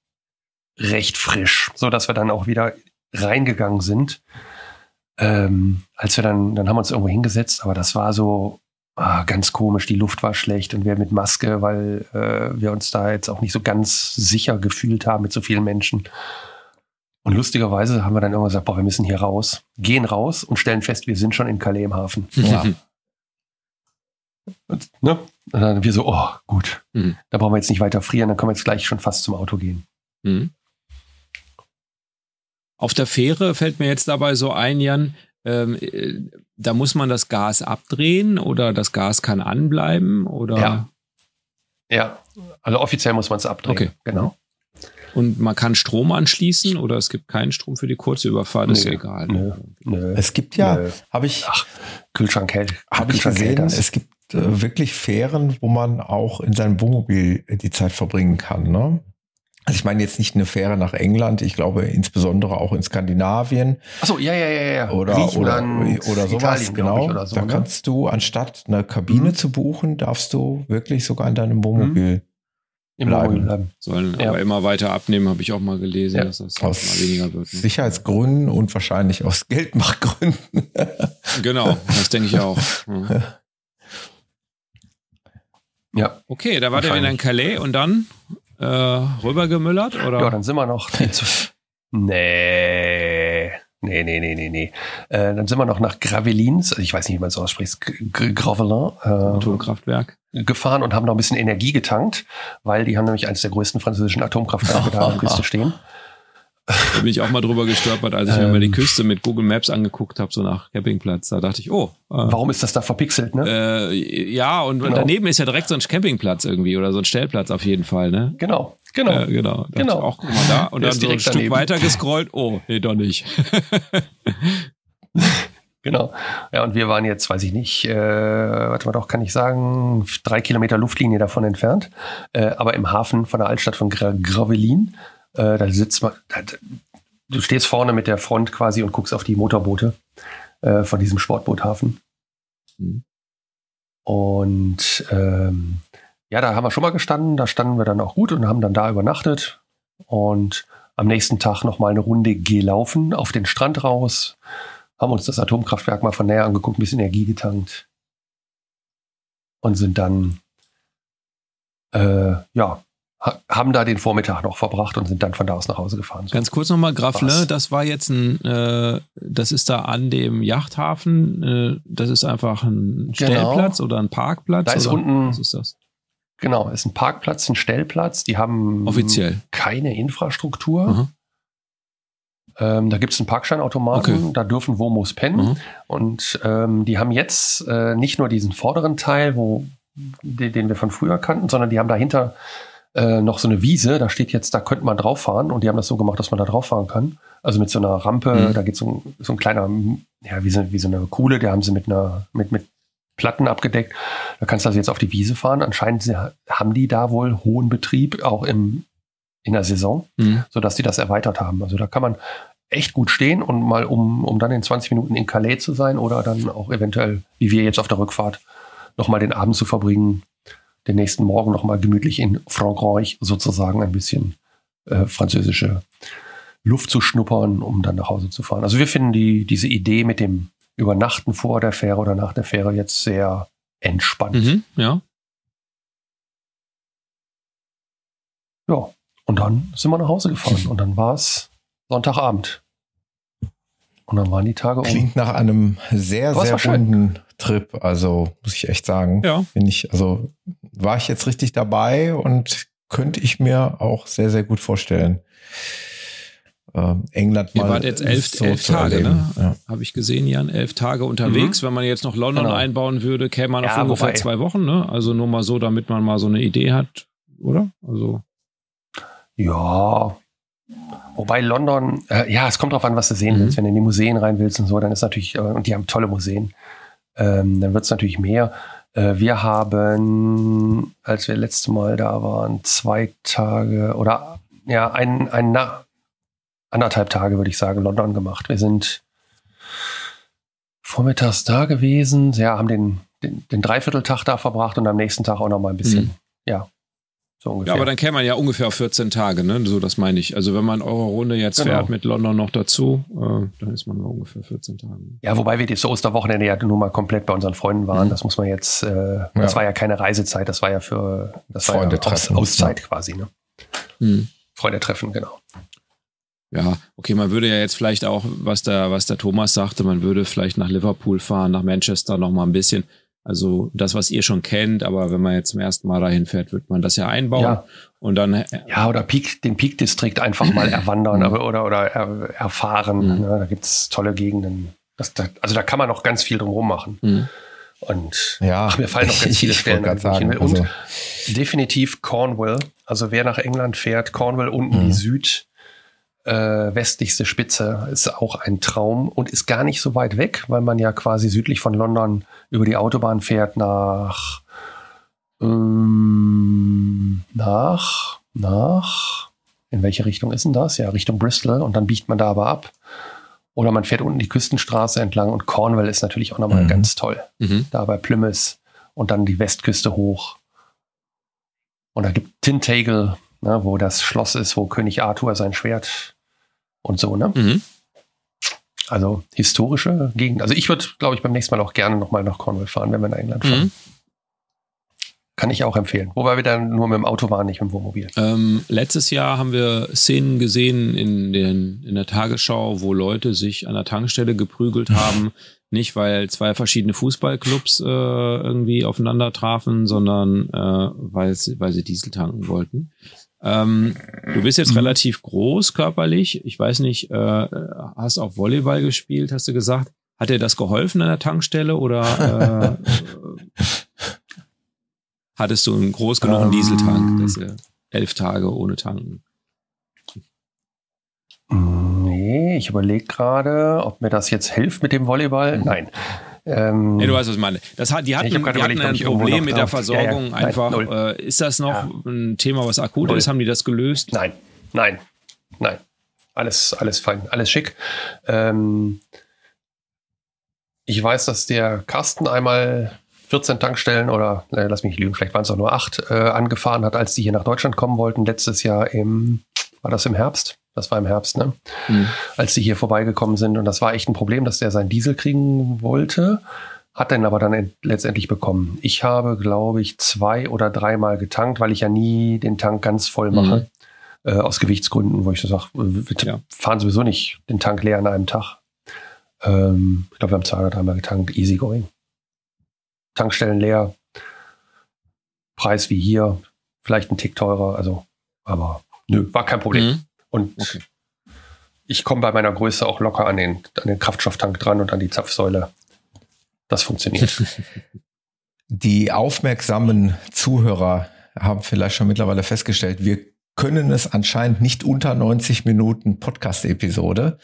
recht frisch, so dass wir dann auch wieder reingegangen sind. Ähm, als wir dann, dann haben wir uns irgendwo hingesetzt, aber das war so ah, ganz komisch. Die Luft war schlecht und wir mit Maske, weil äh, wir uns da jetzt auch nicht so ganz sicher gefühlt haben mit so vielen Menschen. Und lustigerweise haben wir dann irgendwann gesagt, boah, wir müssen hier raus, gehen raus und stellen fest, wir sind schon in Calais im Hafen. Ja. und, ne? und dann wir so, oh, gut, mhm. da brauchen wir jetzt nicht weiter frieren, dann können wir jetzt gleich schon fast zum Auto gehen. Mhm. Auf der Fähre fällt mir jetzt dabei so ein, Jan, ähm, äh, da muss man das Gas abdrehen oder das Gas kann anbleiben oder? Ja, ja. also offiziell muss man es abdrehen. Okay. Genau. Und man kann Strom anschließen oder es gibt keinen Strom für die kurze Überfahrt, ist egal. Nö, nö, es gibt ja, habe ich, Ach, Kühlschrank hält. Habe ich gesehen, es gibt äh, wirklich Fähren, wo man auch in seinem Wohnmobil die Zeit verbringen kann. Ne? Also ich meine jetzt nicht eine Fähre nach England, ich glaube insbesondere auch in Skandinavien. Achso, ja, ja, ja, ja. Oder, oder, oder sowas, Italien, genau. Oder so, da ne? kannst du, anstatt eine Kabine mhm. zu buchen, darfst du wirklich sogar in deinem Wohnmobil mhm. Im bleiben. bleiben. Sollen ja. aber immer weiter abnehmen, habe ich auch mal gelesen, ja. dass das aus mal weniger wird. Ne? Sicherheitsgründen und wahrscheinlich aus Geldmachgründen. genau, das denke ich auch. Ja. ja. Okay, da war der wieder in Calais und dann äh, rübergemüllert? Oder? Ja, dann sind wir noch. nee. Nee, nee, nee, nee, nee. Äh, dann sind wir noch nach Gravelines, also ich weiß nicht, wie man es ausspricht, Gravelin. Äh, Atomkraftwerk. Gefahren und haben noch ein bisschen Energie getankt, weil die haben nämlich eines der größten französischen Atomkraftwerke da der Küste stehen. Da bin ich auch mal drüber gestolpert, als ich ähm, mir mal die Küste mit Google Maps angeguckt habe, so nach Campingplatz. Da dachte ich, oh. Äh, Warum ist das da verpixelt, ne? Äh, ja, und genau. daneben ist ja direkt so ein Campingplatz irgendwie oder so ein Stellplatz auf jeden Fall, ne? Genau, genau. Äh, genau. Da genau. Auch, guck mal da. Und Der dann so ein Stück weiter gescrollt. Oh, nee, doch nicht. Genau. Ja, und wir waren jetzt, weiß ich nicht, äh, warte mal doch, kann ich sagen, drei Kilometer Luftlinie davon entfernt, äh, aber im Hafen von der Altstadt von Gra Gravelin. Äh, da sitzt man, da, du stehst vorne mit der Front quasi und guckst auf die Motorboote äh, von diesem Sportboothafen. Mhm. Und ähm, ja, da haben wir schon mal gestanden, da standen wir dann auch gut und haben dann da übernachtet und am nächsten Tag nochmal eine Runde gelaufen, auf den Strand raus, haben uns das Atomkraftwerk mal von näher angeguckt, ein bisschen Energie getankt und sind dann äh, ja haben da den Vormittag noch verbracht und sind dann von da aus nach Hause gefahren. So. Ganz kurz nochmal, Grafle, das war jetzt ein, äh, das ist da an dem Yachthafen, äh, das ist einfach ein genau. Stellplatz oder ein Parkplatz? Da ist oder? unten, was ist das? Genau, ist ein Parkplatz, ein Stellplatz, die haben offiziell keine Infrastruktur. Mhm. Ähm, da gibt es einen Parkscheinautomaten, okay. da dürfen Womos pennen. Mhm. Und ähm, die haben jetzt äh, nicht nur diesen vorderen Teil, wo, den, den wir von früher kannten, sondern die haben dahinter äh, noch so eine Wiese, da steht jetzt, da könnte man drauf fahren und die haben das so gemacht, dass man da drauf fahren kann. Also mit so einer Rampe, mhm. da geht so ein, so ein kleiner, ja, wie so, wie so eine Kuhle, die haben sie mit einer, mit, mit Platten abgedeckt. Da kannst du also jetzt auf die Wiese fahren. Anscheinend haben die da wohl hohen Betrieb, auch im, in der Saison, mhm. sodass die das erweitert haben. Also da kann man echt gut stehen und mal, um, um dann in 20 Minuten in Calais zu sein oder dann auch eventuell, wie wir jetzt auf der Rückfahrt, nochmal den Abend zu verbringen, den nächsten Morgen nochmal gemütlich in Frankreich sozusagen ein bisschen äh, französische Luft zu schnuppern, um dann nach Hause zu fahren. Also wir finden die, diese Idee mit dem Übernachten vor der Fähre oder nach der Fähre jetzt sehr entspannt. Mhm, ja. Ja, und dann sind wir nach Hause gefahren und dann war es Sonntagabend. Und dann waren die Tage um. Klingt nach einem sehr, sehr runden Trip. Also muss ich echt sagen. Ja. Bin ich, also war ich jetzt richtig dabei und könnte ich mir auch sehr, sehr gut vorstellen. Ähm, England mal. Ihr wart jetzt elf, so elf Tage, ne? Ja. Habe ich gesehen, Jan. Elf Tage unterwegs. Mhm. Wenn man jetzt noch London genau. einbauen würde, käme man auf ja, ungefähr wobei. zwei Wochen, ne? Also nur mal so, damit man mal so eine Idee hat, oder? Also. Ja, Wobei London, äh, ja, es kommt drauf an, was du sehen mhm. willst. Wenn du in die Museen rein willst und so, dann ist natürlich, äh, und die haben tolle Museen, ähm, dann wird es natürlich mehr. Äh, wir haben, als wir letzte Mal da waren, zwei Tage oder ja, ein, ein na, anderthalb Tage, würde ich sagen, London gemacht. Wir sind vormittags da gewesen, ja, haben den, den, den Dreivierteltag da verbracht und am nächsten Tag auch noch mal ein bisschen, mhm. ja, So. Ja, aber dann käme man ja ungefähr auf 14 Tage, ne? So, das meine ich. Also wenn man eure Runde jetzt genau. fährt mit London noch dazu, äh, dann ist man nur ungefähr 14 Tage. Ja, wobei wir das Osterwochenende ja nur mal komplett bei unseren Freunden waren. Mhm. Das muss man jetzt, äh, ja. das war ja keine Reisezeit, das war ja für das Freunde war ja Aus, Auszeit quasi, ne? Mhm. Freunde treffen, genau. Ja, okay, man würde ja jetzt vielleicht auch, was der, was der Thomas sagte, man würde vielleicht nach Liverpool fahren, nach Manchester noch mal ein bisschen. Also das, was ihr schon kennt, aber wenn man jetzt zum ersten Mal dahin fährt, wird man das ja einbauen ja. und dann äh, ja oder Peak, den Peak-Distrikt einfach mal erwandern mhm. oder oder er, erfahren. Mhm. Ne? Da gibt's tolle Gegenden. Das, da, also da kann man noch ganz viel drumherum machen. Mhm. Und ja, ach, mir fallen noch ganz viele Stellen sagen, Und also. definitiv Cornwall. Also wer nach England fährt, Cornwall unten die mhm. Süd äh, westlichste Spitze ist auch ein Traum und ist gar nicht so weit weg, weil man ja quasi südlich von London über die Autobahn fährt nach ähm, nach nach in welche Richtung ist denn das? Ja, Richtung Bristol und dann biegt man da aber ab. Oder man fährt unten die Küstenstraße entlang und Cornwall ist natürlich auch nochmal mhm. ganz toll. Mhm. Da bei Plymouth und dann die Westküste hoch. Und da gibt Tintagel, ne, wo das Schloss ist, wo König Arthur sein Schwert und so, ne? Mhm. Also historische Gegend. Also ich würde, glaube ich, beim nächsten Mal auch gerne nochmal nach Cornwall fahren, wenn wir nach England fahren. Mhm. Kann ich auch empfehlen. Wobei wir dann nur mit dem Auto waren, nicht mit dem Wohnmobil. Ähm, letztes Jahr haben wir Szenen gesehen in, den, in der Tagesschau, wo Leute sich an der Tankstelle geprügelt haben. Nicht, weil zwei verschiedene Fußballclubs äh, irgendwie aufeinander trafen, sondern äh, weil, weil sie Diesel tanken wollten. Ähm, du bist jetzt mhm. relativ groß körperlich. Ich weiß nicht, äh, hast auch Volleyball gespielt, hast du gesagt. Hat dir das geholfen an der Tankstelle oder äh, hattest du einen groß genug um, Dieseltank, dass du elf Tage ohne tanken? Nee, ich überlege gerade, ob mir das jetzt hilft mit dem Volleyball. Nein. Ähm, nee, du weißt, was ich meine. Das hat, die hatten, die hatten ein Problem mit der Versorgung. Ja, ja. Einfach, Nein, äh, ist das noch ja. ein Thema, was akut null. ist? Haben die das gelöst? Nein, nein, nein. Alles, alles fein, alles schick. Ähm, ich weiß, dass der Carsten einmal 14 Tankstellen oder, äh, lass mich lügen, vielleicht waren es auch nur acht, äh, angefahren hat, als die hier nach Deutschland kommen wollten. Letztes Jahr im, war das im Herbst? Das war im Herbst, ne? Mhm. Als die hier vorbeigekommen sind. Und das war echt ein Problem, dass der seinen Diesel kriegen wollte. Hat den aber dann letztendlich bekommen. Ich habe, glaube ich, zwei oder dreimal getankt, weil ich ja nie den Tank ganz voll mache. Mhm. Äh, aus Gewichtsgründen, wo ich so sage, wir ja. fahren sowieso nicht den Tank leer an einem Tag. Ähm, ich glaube, wir haben zwei oder dreimal getankt. Easy going. Tankstellen leer. Preis wie hier. Vielleicht ein Tick teurer. Also, aber nö, war kein Problem. Mhm. Und okay. ich komme bei meiner Größe auch locker an den, an den Kraftstofftank dran und an die Zapfsäule. Das funktioniert. Die aufmerksamen Zuhörer haben vielleicht schon mittlerweile festgestellt, wir können es anscheinend nicht unter 90 Minuten Podcast-Episode.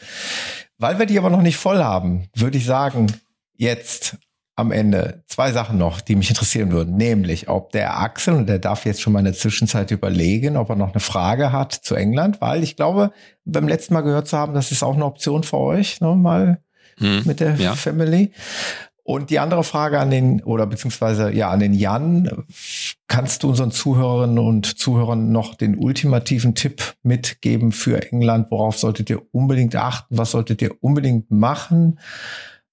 Weil wir die aber noch nicht voll haben, würde ich sagen, jetzt am Ende zwei Sachen noch, die mich interessieren würden. Nämlich, ob der Axel, und der darf jetzt schon mal in der Zwischenzeit überlegen, ob er noch eine Frage hat zu England, weil ich glaube, beim letzten Mal gehört zu haben, das ist auch eine Option für euch, nochmal hm, mit der ja. Family. Und die andere Frage an den, oder beziehungsweise ja an den Jan, kannst du unseren Zuhörerinnen und Zuhörern noch den ultimativen Tipp mitgeben für England? Worauf solltet ihr unbedingt achten? Was solltet ihr unbedingt machen?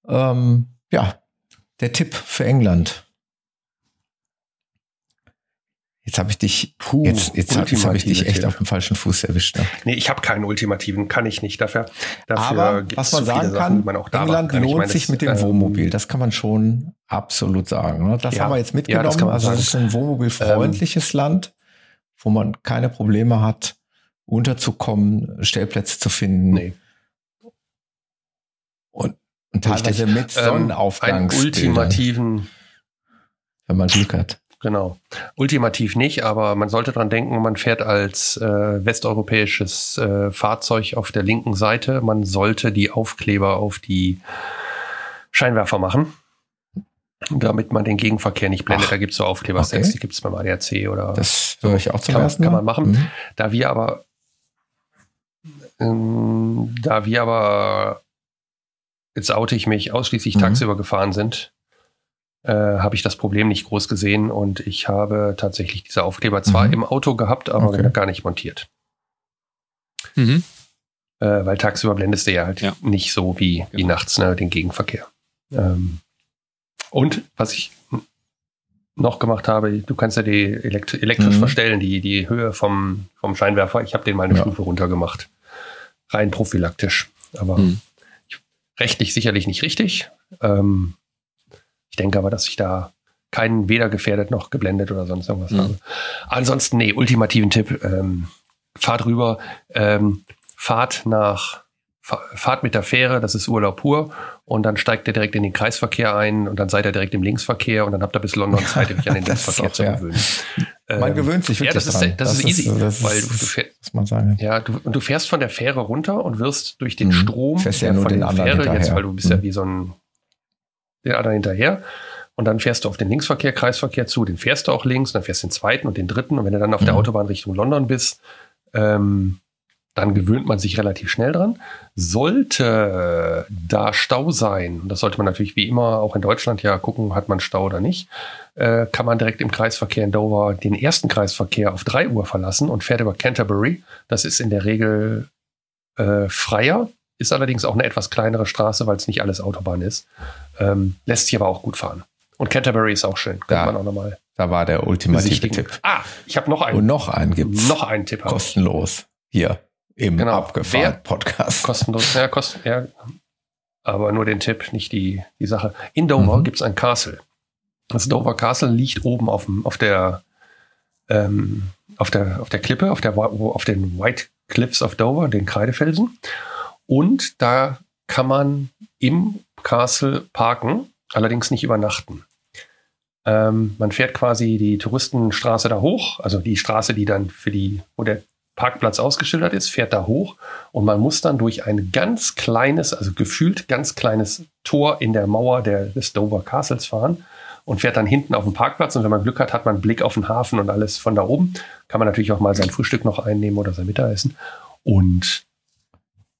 Ähm, ja, der Tipp für England. Jetzt habe ich dich, Puh, jetzt, jetzt, jetzt habe ich dich echt Tipp. auf dem falschen Fuß erwischt. Ne? Nee, ich habe keinen ultimativen, kann ich nicht. Dafür, dafür Aber was man sagen kann, man England lohnt meine, sich mit dem ähm, Wohnmobil. Das kann man schon absolut sagen. Ne? Das ja, haben wir jetzt mitgenommen. Ja, das also es ist ein wohnmobilfreundliches ähm, Land, wo man keine Probleme hat, unterzukommen, Stellplätze zu finden. Nee. Und teilweise Richtig. mit Sonnenaufgang. Ähm, ultimativen. Wenn man Glück hat. Genau. Ultimativ nicht, aber man sollte dran denken, man fährt als äh, westeuropäisches äh, Fahrzeug auf der linken Seite. Man sollte die Aufkleber auf die Scheinwerfer machen, damit man den Gegenverkehr nicht blendet. Ach, da gibt es so Aufklebersets, okay. die gibt es beim ADAC oder. Das höre ich auch zum kann, ersten Mal. Kann man machen. Mhm. Da wir aber, ähm, da wir aber jetzt oute ich mich, ausschließlich mhm. tagsüber gefahren sind, äh, habe ich das Problem nicht groß gesehen und ich habe tatsächlich diese Aufkleber zwar Mhm. im Auto gehabt, aber Okay. gar nicht montiert. Mhm. Äh, weil tagsüber blendest du ja halt Ja. nicht so wie, wie Genau. nachts ne, den Gegenverkehr. Ähm, und was ich noch gemacht habe, du kannst ja die elektri elektrisch Mhm. verstellen, die, die Höhe vom, vom Scheinwerfer. Ich habe den mal eine Ja. Stufe runtergemacht. Rein prophylaktisch. Aber Mhm. Ich, rechtlich sicherlich nicht richtig. Ähm, ich denke aber, dass ich da keinen weder gefährdet noch geblendet oder sonst irgendwas Mhm. habe. Ansonsten, nee, ultimativen Tipp. Ähm, fahrt rüber, ähm, fahrt nach, fa- fahrt mit der Fähre, das ist Urlaub pur, und dann steigt ihr direkt in den Kreisverkehr ein und dann seid ihr direkt im Linksverkehr und dann habt ihr bis London Zeit, euch an den Linksverkehr zu ja. Man Ähm, gewöhnt sich wirklich ja, das ist, dran. das ist easy, das weil ist, du, muss man sagen. ja, du, und du fährst von der Fähre runter und wirst durch den Mhm. Strom Fährst ja der nur von den der Fähre, jetzt, hinterher. weil du bist ja Mhm. wie so ein den anderen hinterher. Und dann fährst du auf den Linksverkehr, Kreisverkehr zu, den fährst du auch links, dann fährst du den zweiten und den dritten. Und wenn du dann auf der Mhm. Autobahn Richtung London bist, ähm, dann gewöhnt man sich relativ schnell dran. Sollte da Stau sein, und das sollte man natürlich wie immer auch in Deutschland ja gucken, hat man Stau oder nicht, äh, kann man direkt im Kreisverkehr in Dover den ersten Kreisverkehr auf 3 Uhr verlassen und fährt über Canterbury. Das ist in der Regel äh, freier, ist allerdings auch eine etwas kleinere Straße, weil es nicht alles Autobahn ist. Ähm, lässt sich aber auch gut fahren. Und Canterbury ist auch schön. Ja. man auch nochmal Da war der ultimative. Tipp. Ah, ich habe noch einen. Und noch einen gibt's. noch einen Tipp. kostenlos. Hier im Genau. abgefahren Podcast. Kostenlos. Ja, kosten, ja. Aber nur den Tipp, nicht die, die Sache. In Dover Mhm. gibt es ein Castle. Das Dover Castle liegt oben auf, dem, auf, der, ähm, auf, der, auf der Klippe, auf, der, auf den White Cliffs of Dover, den Kreidefelsen. Und da kann man im Castle parken, allerdings nicht übernachten. Ähm, man fährt quasi die Touristenstraße da hoch, also die Straße, die dann für die, wo der Parkplatz ausgeschildert ist, fährt da hoch und man muss dann durch ein ganz kleines, also gefühlt ganz kleines Tor in der Mauer der, des Dover Castles fahren und fährt dann hinten auf den Parkplatz und wenn man Glück hat, hat man einen Blick auf den Hafen und alles von da oben. Kann man natürlich auch mal sein Frühstück noch einnehmen oder sein Mittagessen. Und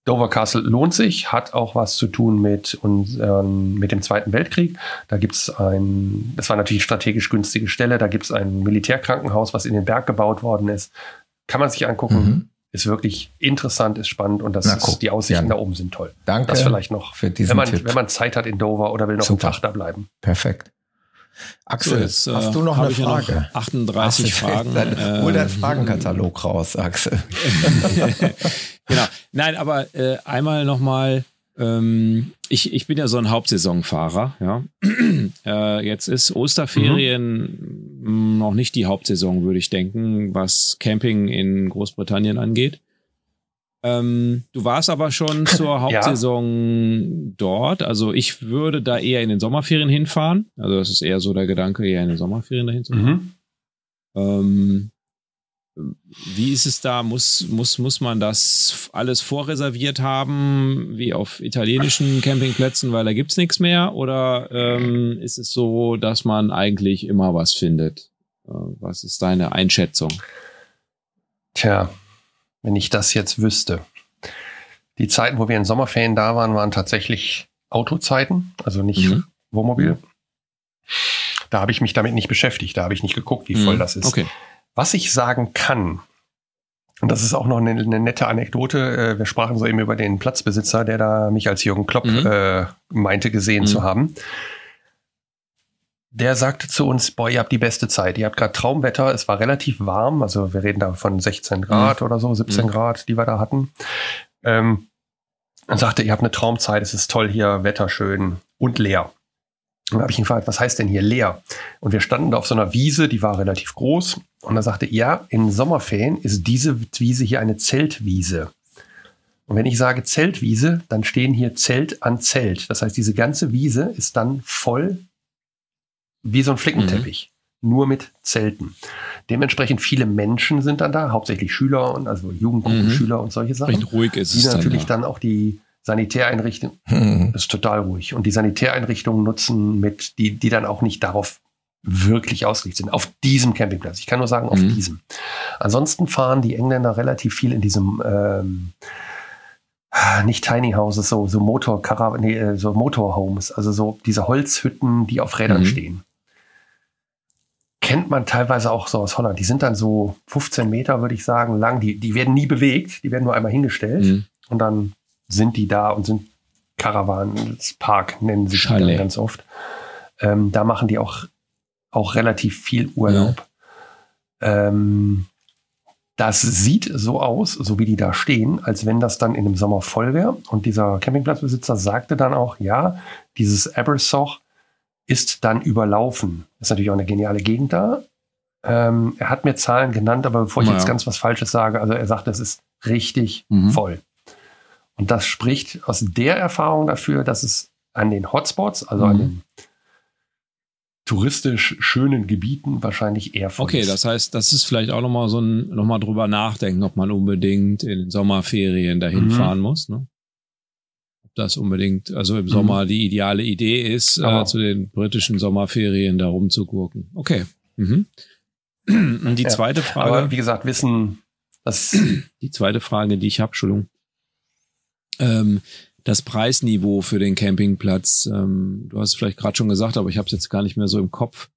Dover Castle lohnt sich, hat auch was zu tun mit, uns, ähm, mit dem Zweiten Weltkrieg. Da gibt es ein, das war natürlich strategisch günstige Stelle, da gibt es ein Militärkrankenhaus, was in den Berg gebaut worden ist. Kann man sich angucken. Mhm. Ist wirklich interessant, ist spannend und das Na, ist, die Aussichten Jan. da oben sind toll. Danke Das vielleicht noch. für diesen Wenn man, Tipp. wenn man Zeit hat in Dover oder will noch Super. einen Tag da bleiben. Perfekt. So, Axel, jetzt, äh, hast du noch eine ich ja noch Frage? 38 Ach, Fragen. Dann, äh, hol deinen Fragenkatalog raus, Axel. genau. Nein, aber äh, einmal nochmal, ähm, ich, ich bin ja so ein Hauptsaisonfahrer, ja. äh, jetzt ist Osterferien mh, noch nicht die Hauptsaison, würde ich denken, was Camping in Großbritannien angeht. Ähm, du warst aber schon zur Hauptsaison dort. Also ich würde da eher in den Sommerferien hinfahren. Also das ist eher so der Gedanke, eher in den Sommerferien dahin zu fahren. Mhm. Ähm, wie ist es da? Muss, muss, muss man das alles vorreserviert haben, wie auf italienischen Campingplätzen, weil da gibt es nichts mehr? Oder ähm, ist es so, dass man eigentlich immer was findet? Äh, was ist deine Einschätzung? Tja, wenn ich das jetzt wüsste. Die Zeiten, wo wir in Sommerferien da waren, waren tatsächlich Autozeiten, also nicht Mhm. Wohnmobil. Da habe ich mich damit nicht beschäftigt, da habe ich nicht geguckt, wie voll Mhm. das ist. Okay. Was ich sagen kann, und das ist auch noch eine, eine nette Anekdote, äh, wir sprachen soeben über den Platzbesitzer, der da mich als Jürgen Klopp Mhm. äh, meinte gesehen Mhm. zu haben. Der sagte zu uns, boah, ihr habt die beste Zeit, ihr habt gerade Traumwetter, es war relativ warm, also wir reden da von 16 Grad oder so, 17 Mhm. Grad, die wir da hatten. Ähm, und sagte, ihr habt eine Traumzeit, es ist toll hier, Wetter schön und leer. Und dann habe ich ihn gefragt, was heißt denn hier leer? Und wir standen da auf so einer Wiese, die war relativ groß. Und er sagte, ja, in Sommerferien ist diese Wiese hier eine Zeltwiese. Und wenn ich sage Zeltwiese, dann stehen hier Zelt an Zelt. Das heißt, diese ganze Wiese ist dann voll wie so ein Flickenteppich. Nur mit Zelten. Dementsprechend viele Menschen sind dann da, hauptsächlich Schüler und also Jugendgruppenschüler und solche Sachen. Recht ruhig ist Die es dann. natürlich ja. dann auch die Sanitäreinrichtungen Hm. ist total ruhig. Und die Sanitäreinrichtungen nutzen mit, die, die dann auch nicht darauf wirklich ausgelegt sind. Auf diesem Campingplatz. Ich kann nur sagen, auf Mhm. diesem. Ansonsten fahren die Engländer relativ viel in diesem, ähm, nicht Tiny Houses, so, so Motor, nee, äh, so Motorhomes, also so diese Holzhütten, die auf Rädern mhm. stehen. Kennt man teilweise auch so aus Holland. Die sind dann so 15 Meter, würde ich sagen, lang. Die, die werden nie bewegt, die werden nur einmal hingestellt mhm. und dann sind die da und sind Karawanenpark, nennen sie dann ganz oft. Ähm, da machen die auch, auch relativ viel Urlaub. Ja. Ähm, das sieht so aus, so wie die da stehen, als wenn das dann in dem Sommer voll wäre. Und dieser Campingplatzbesitzer sagte dann auch, ja, dieses Abersoch ist dann überlaufen. ist natürlich auch eine geniale Gegend da. Ähm, er hat mir Zahlen genannt, aber bevor ich naja. jetzt ganz was Falsches sage, also er sagt, es ist richtig mhm. voll. Und das spricht aus der Erfahrung dafür, dass es an den Hotspots, also mhm. an den touristisch schönen Gebieten wahrscheinlich eher von Okay, das heißt, das ist vielleicht auch nochmal so ein, nochmal drüber nachdenken, ob man unbedingt in den Sommerferien dahin mhm. fahren muss, ne? Ob das unbedingt, also im mhm. Sommer die ideale Idee ist, äh, zu den britischen Sommerferien da rumzugurken. Okay. Mhm. Und die ja. zweite Frage. Aber wie gesagt, wissen, dass. Die zweite Frage, die ich habe, Entschuldigung. Ähm, das Preisniveau für den Campingplatz. Ähm, du hast es vielleicht gerade schon gesagt, aber ich habe es jetzt gar nicht mehr so im Kopf.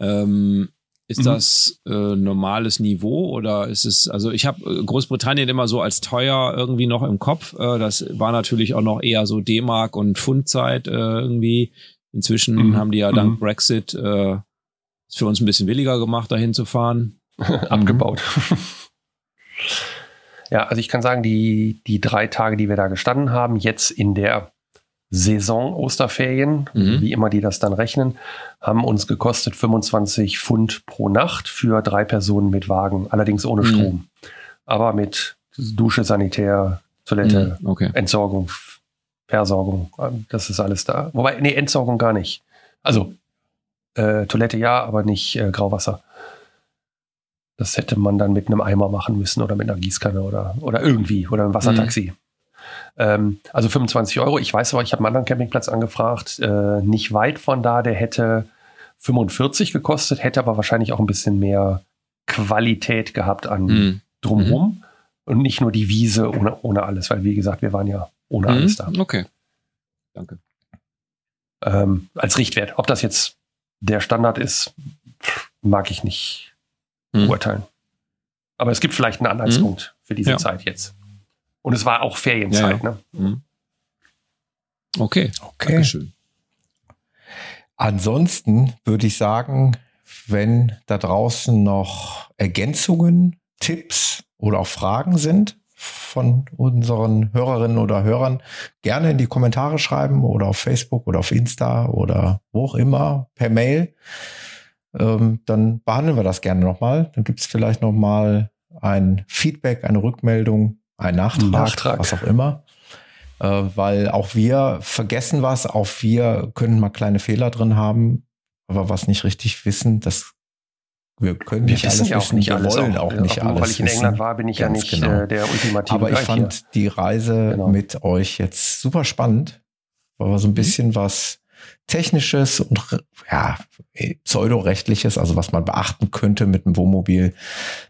Ähm, ist mhm. das äh, normales Niveau oder ist es, also ich habe äh, Großbritannien immer so als teuer irgendwie noch im Kopf. Äh, das war natürlich auch noch eher so D-Mark und Pfundzeit äh, irgendwie. Inzwischen mhm. haben die ja dank mhm. Brexit äh, es für uns ein bisschen billiger gemacht, dahin zu fahren. Abgebaut. Ja, also ich kann sagen, die, die drei Tage, die wir da gestanden haben, jetzt in der Saison Osterferien, mhm. wie immer die das dann rechnen, haben uns gekostet 25 Pfund pro Nacht für drei Personen mit Wagen, allerdings ohne mhm. Strom. Aber mit Dusche, Sanitär, Toilette, mhm. okay. Entsorgung, Versorgung, das ist alles da. Wobei, nee, Entsorgung gar nicht. Also äh, Toilette ja, aber nicht äh, Grauwasser. Das hätte man dann mit einem Eimer machen müssen oder mit einer Gießkanne oder, oder irgendwie oder einem Wassertaxi. Mhm. Ähm, also 25 Euro. Ich weiß aber, ich habe einen anderen Campingplatz angefragt, äh, nicht weit von da, der hätte 45 gekostet, hätte aber wahrscheinlich auch ein bisschen mehr Qualität gehabt an mhm. drumherum mhm. und nicht nur die Wiese ohne, ohne alles, weil wie gesagt, wir waren ja ohne mhm. alles da. Okay. Danke. Ähm, als Richtwert. Ob das jetzt der Standard ist, mag ich nicht mhm. urteilen. Aber es gibt vielleicht einen Anhaltspunkt mhm. für diese ja. Zeit jetzt. Und es war auch Ferienzeit. Ja, ja. Ne? Mhm. Okay. okay. Dankeschön. Ansonsten würde ich sagen, wenn da draußen noch Ergänzungen, Tipps oder auch Fragen sind von unseren Hörerinnen oder Hörern, gerne in die Kommentare schreiben oder auf Facebook oder auf Insta oder wo auch immer per Mail ähm, dann behandeln wir das gerne nochmal. Dann gibt es vielleicht nochmal ein Feedback, eine Rückmeldung, ein Nachtrag, Nachtrag. was auch immer. Äh, weil auch wir vergessen was, auch wir können mal kleine Fehler drin haben, aber was nicht richtig wissen, das wir können wir nicht alles ja wissen, nicht wir alles wollen auch, auch nicht auch alles. Weil ich in England war, bin ich ja nicht genau. äh, der ultimative Aber ich fand hier. die Reise genau. mit euch jetzt super spannend, weil wir so ein mhm. bisschen mhm. was Technisches und ja, Pseudorechtliches, also was man beachten könnte mit dem Wohnmobil,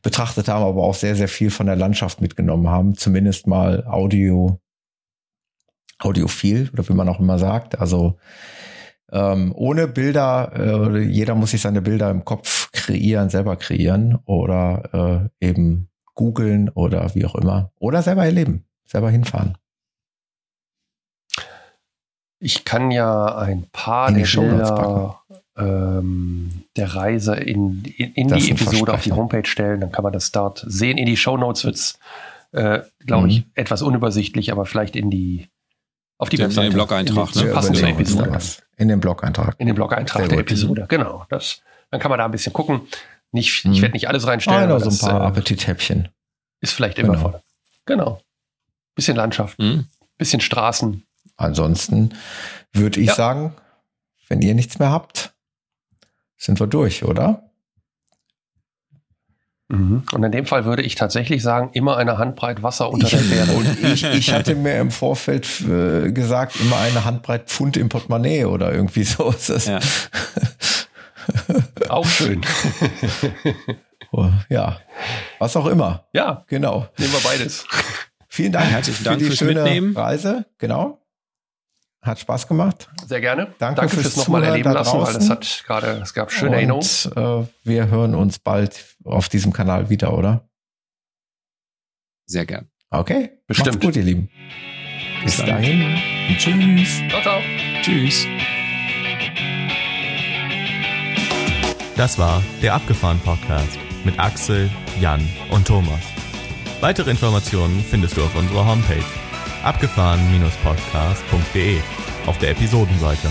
betrachtet haben, aber auch sehr, sehr viel von der Landschaft mitgenommen haben. Zumindest mal Audio, audiophil oder wie man auch immer sagt. Also ähm, ohne Bilder, äh, jeder muss sich seine Bilder im Kopf kreieren, selber kreieren oder äh, eben googeln oder wie auch immer. Oder selber erleben, selber hinfahren. Ich kann ja ein paar der Bilder ähm, der Reise in, in, in die Episode auf die Homepage stellen. Dann kann man das dort sehen. In die Show Notes wird es, äh, glaube mhm. ich, etwas unübersichtlich, aber vielleicht in die auf die Webseite. In den Blog-Eintrag. Ne? Passend zur Episode. In den Blog-Eintrag. In den Blog-Eintrag der Episode, genau. Das, dann kann man da ein bisschen gucken. Nicht, mhm. Ich werde nicht alles reinstellen. Ah, aber so ein paar äh, Appetithäppchen. Ist vielleicht immer genau. voll. Genau. Bisschen Landschaft, mhm. bisschen Straßen, Ansonsten würde ich ja. sagen, wenn ihr nichts mehr habt, sind wir durch, oder? Mhm. Und in dem Fall würde ich tatsächlich sagen, immer eine Handbreit Wasser unter der Fähre. Und ich, ich hatte mir im Vorfeld äh, gesagt, immer eine Handbreit Pfund im Portemonnaie oder irgendwie so ist das. Ja. auch schön. Oh, ja, was auch immer. Ja, genau. Nehmen wir beides. Vielen Dank Herzlichen Dank für die fürs schöne Mitnehmen. Reise. Genau. Hat Spaß gemacht. Sehr gerne. Danke Danke fürs fürs nochmal Zuhören erleben lassen, weil es hat gerade, es gab schöne Erinnerungen. Und äh, wir hören uns bald auf diesem Kanal wieder, oder? Sehr gern. Okay. Bestimmt. Macht's gut, ihr Lieben. Bis dann. dahin. Und tschüss. Ciao, ciao. Tschüss. Das war der Abgefahren Podcast mit Axel, Jan und Thomas. Weitere Informationen findest du auf unserer Homepage abgefahren-podcast.de auf der Episodenseite.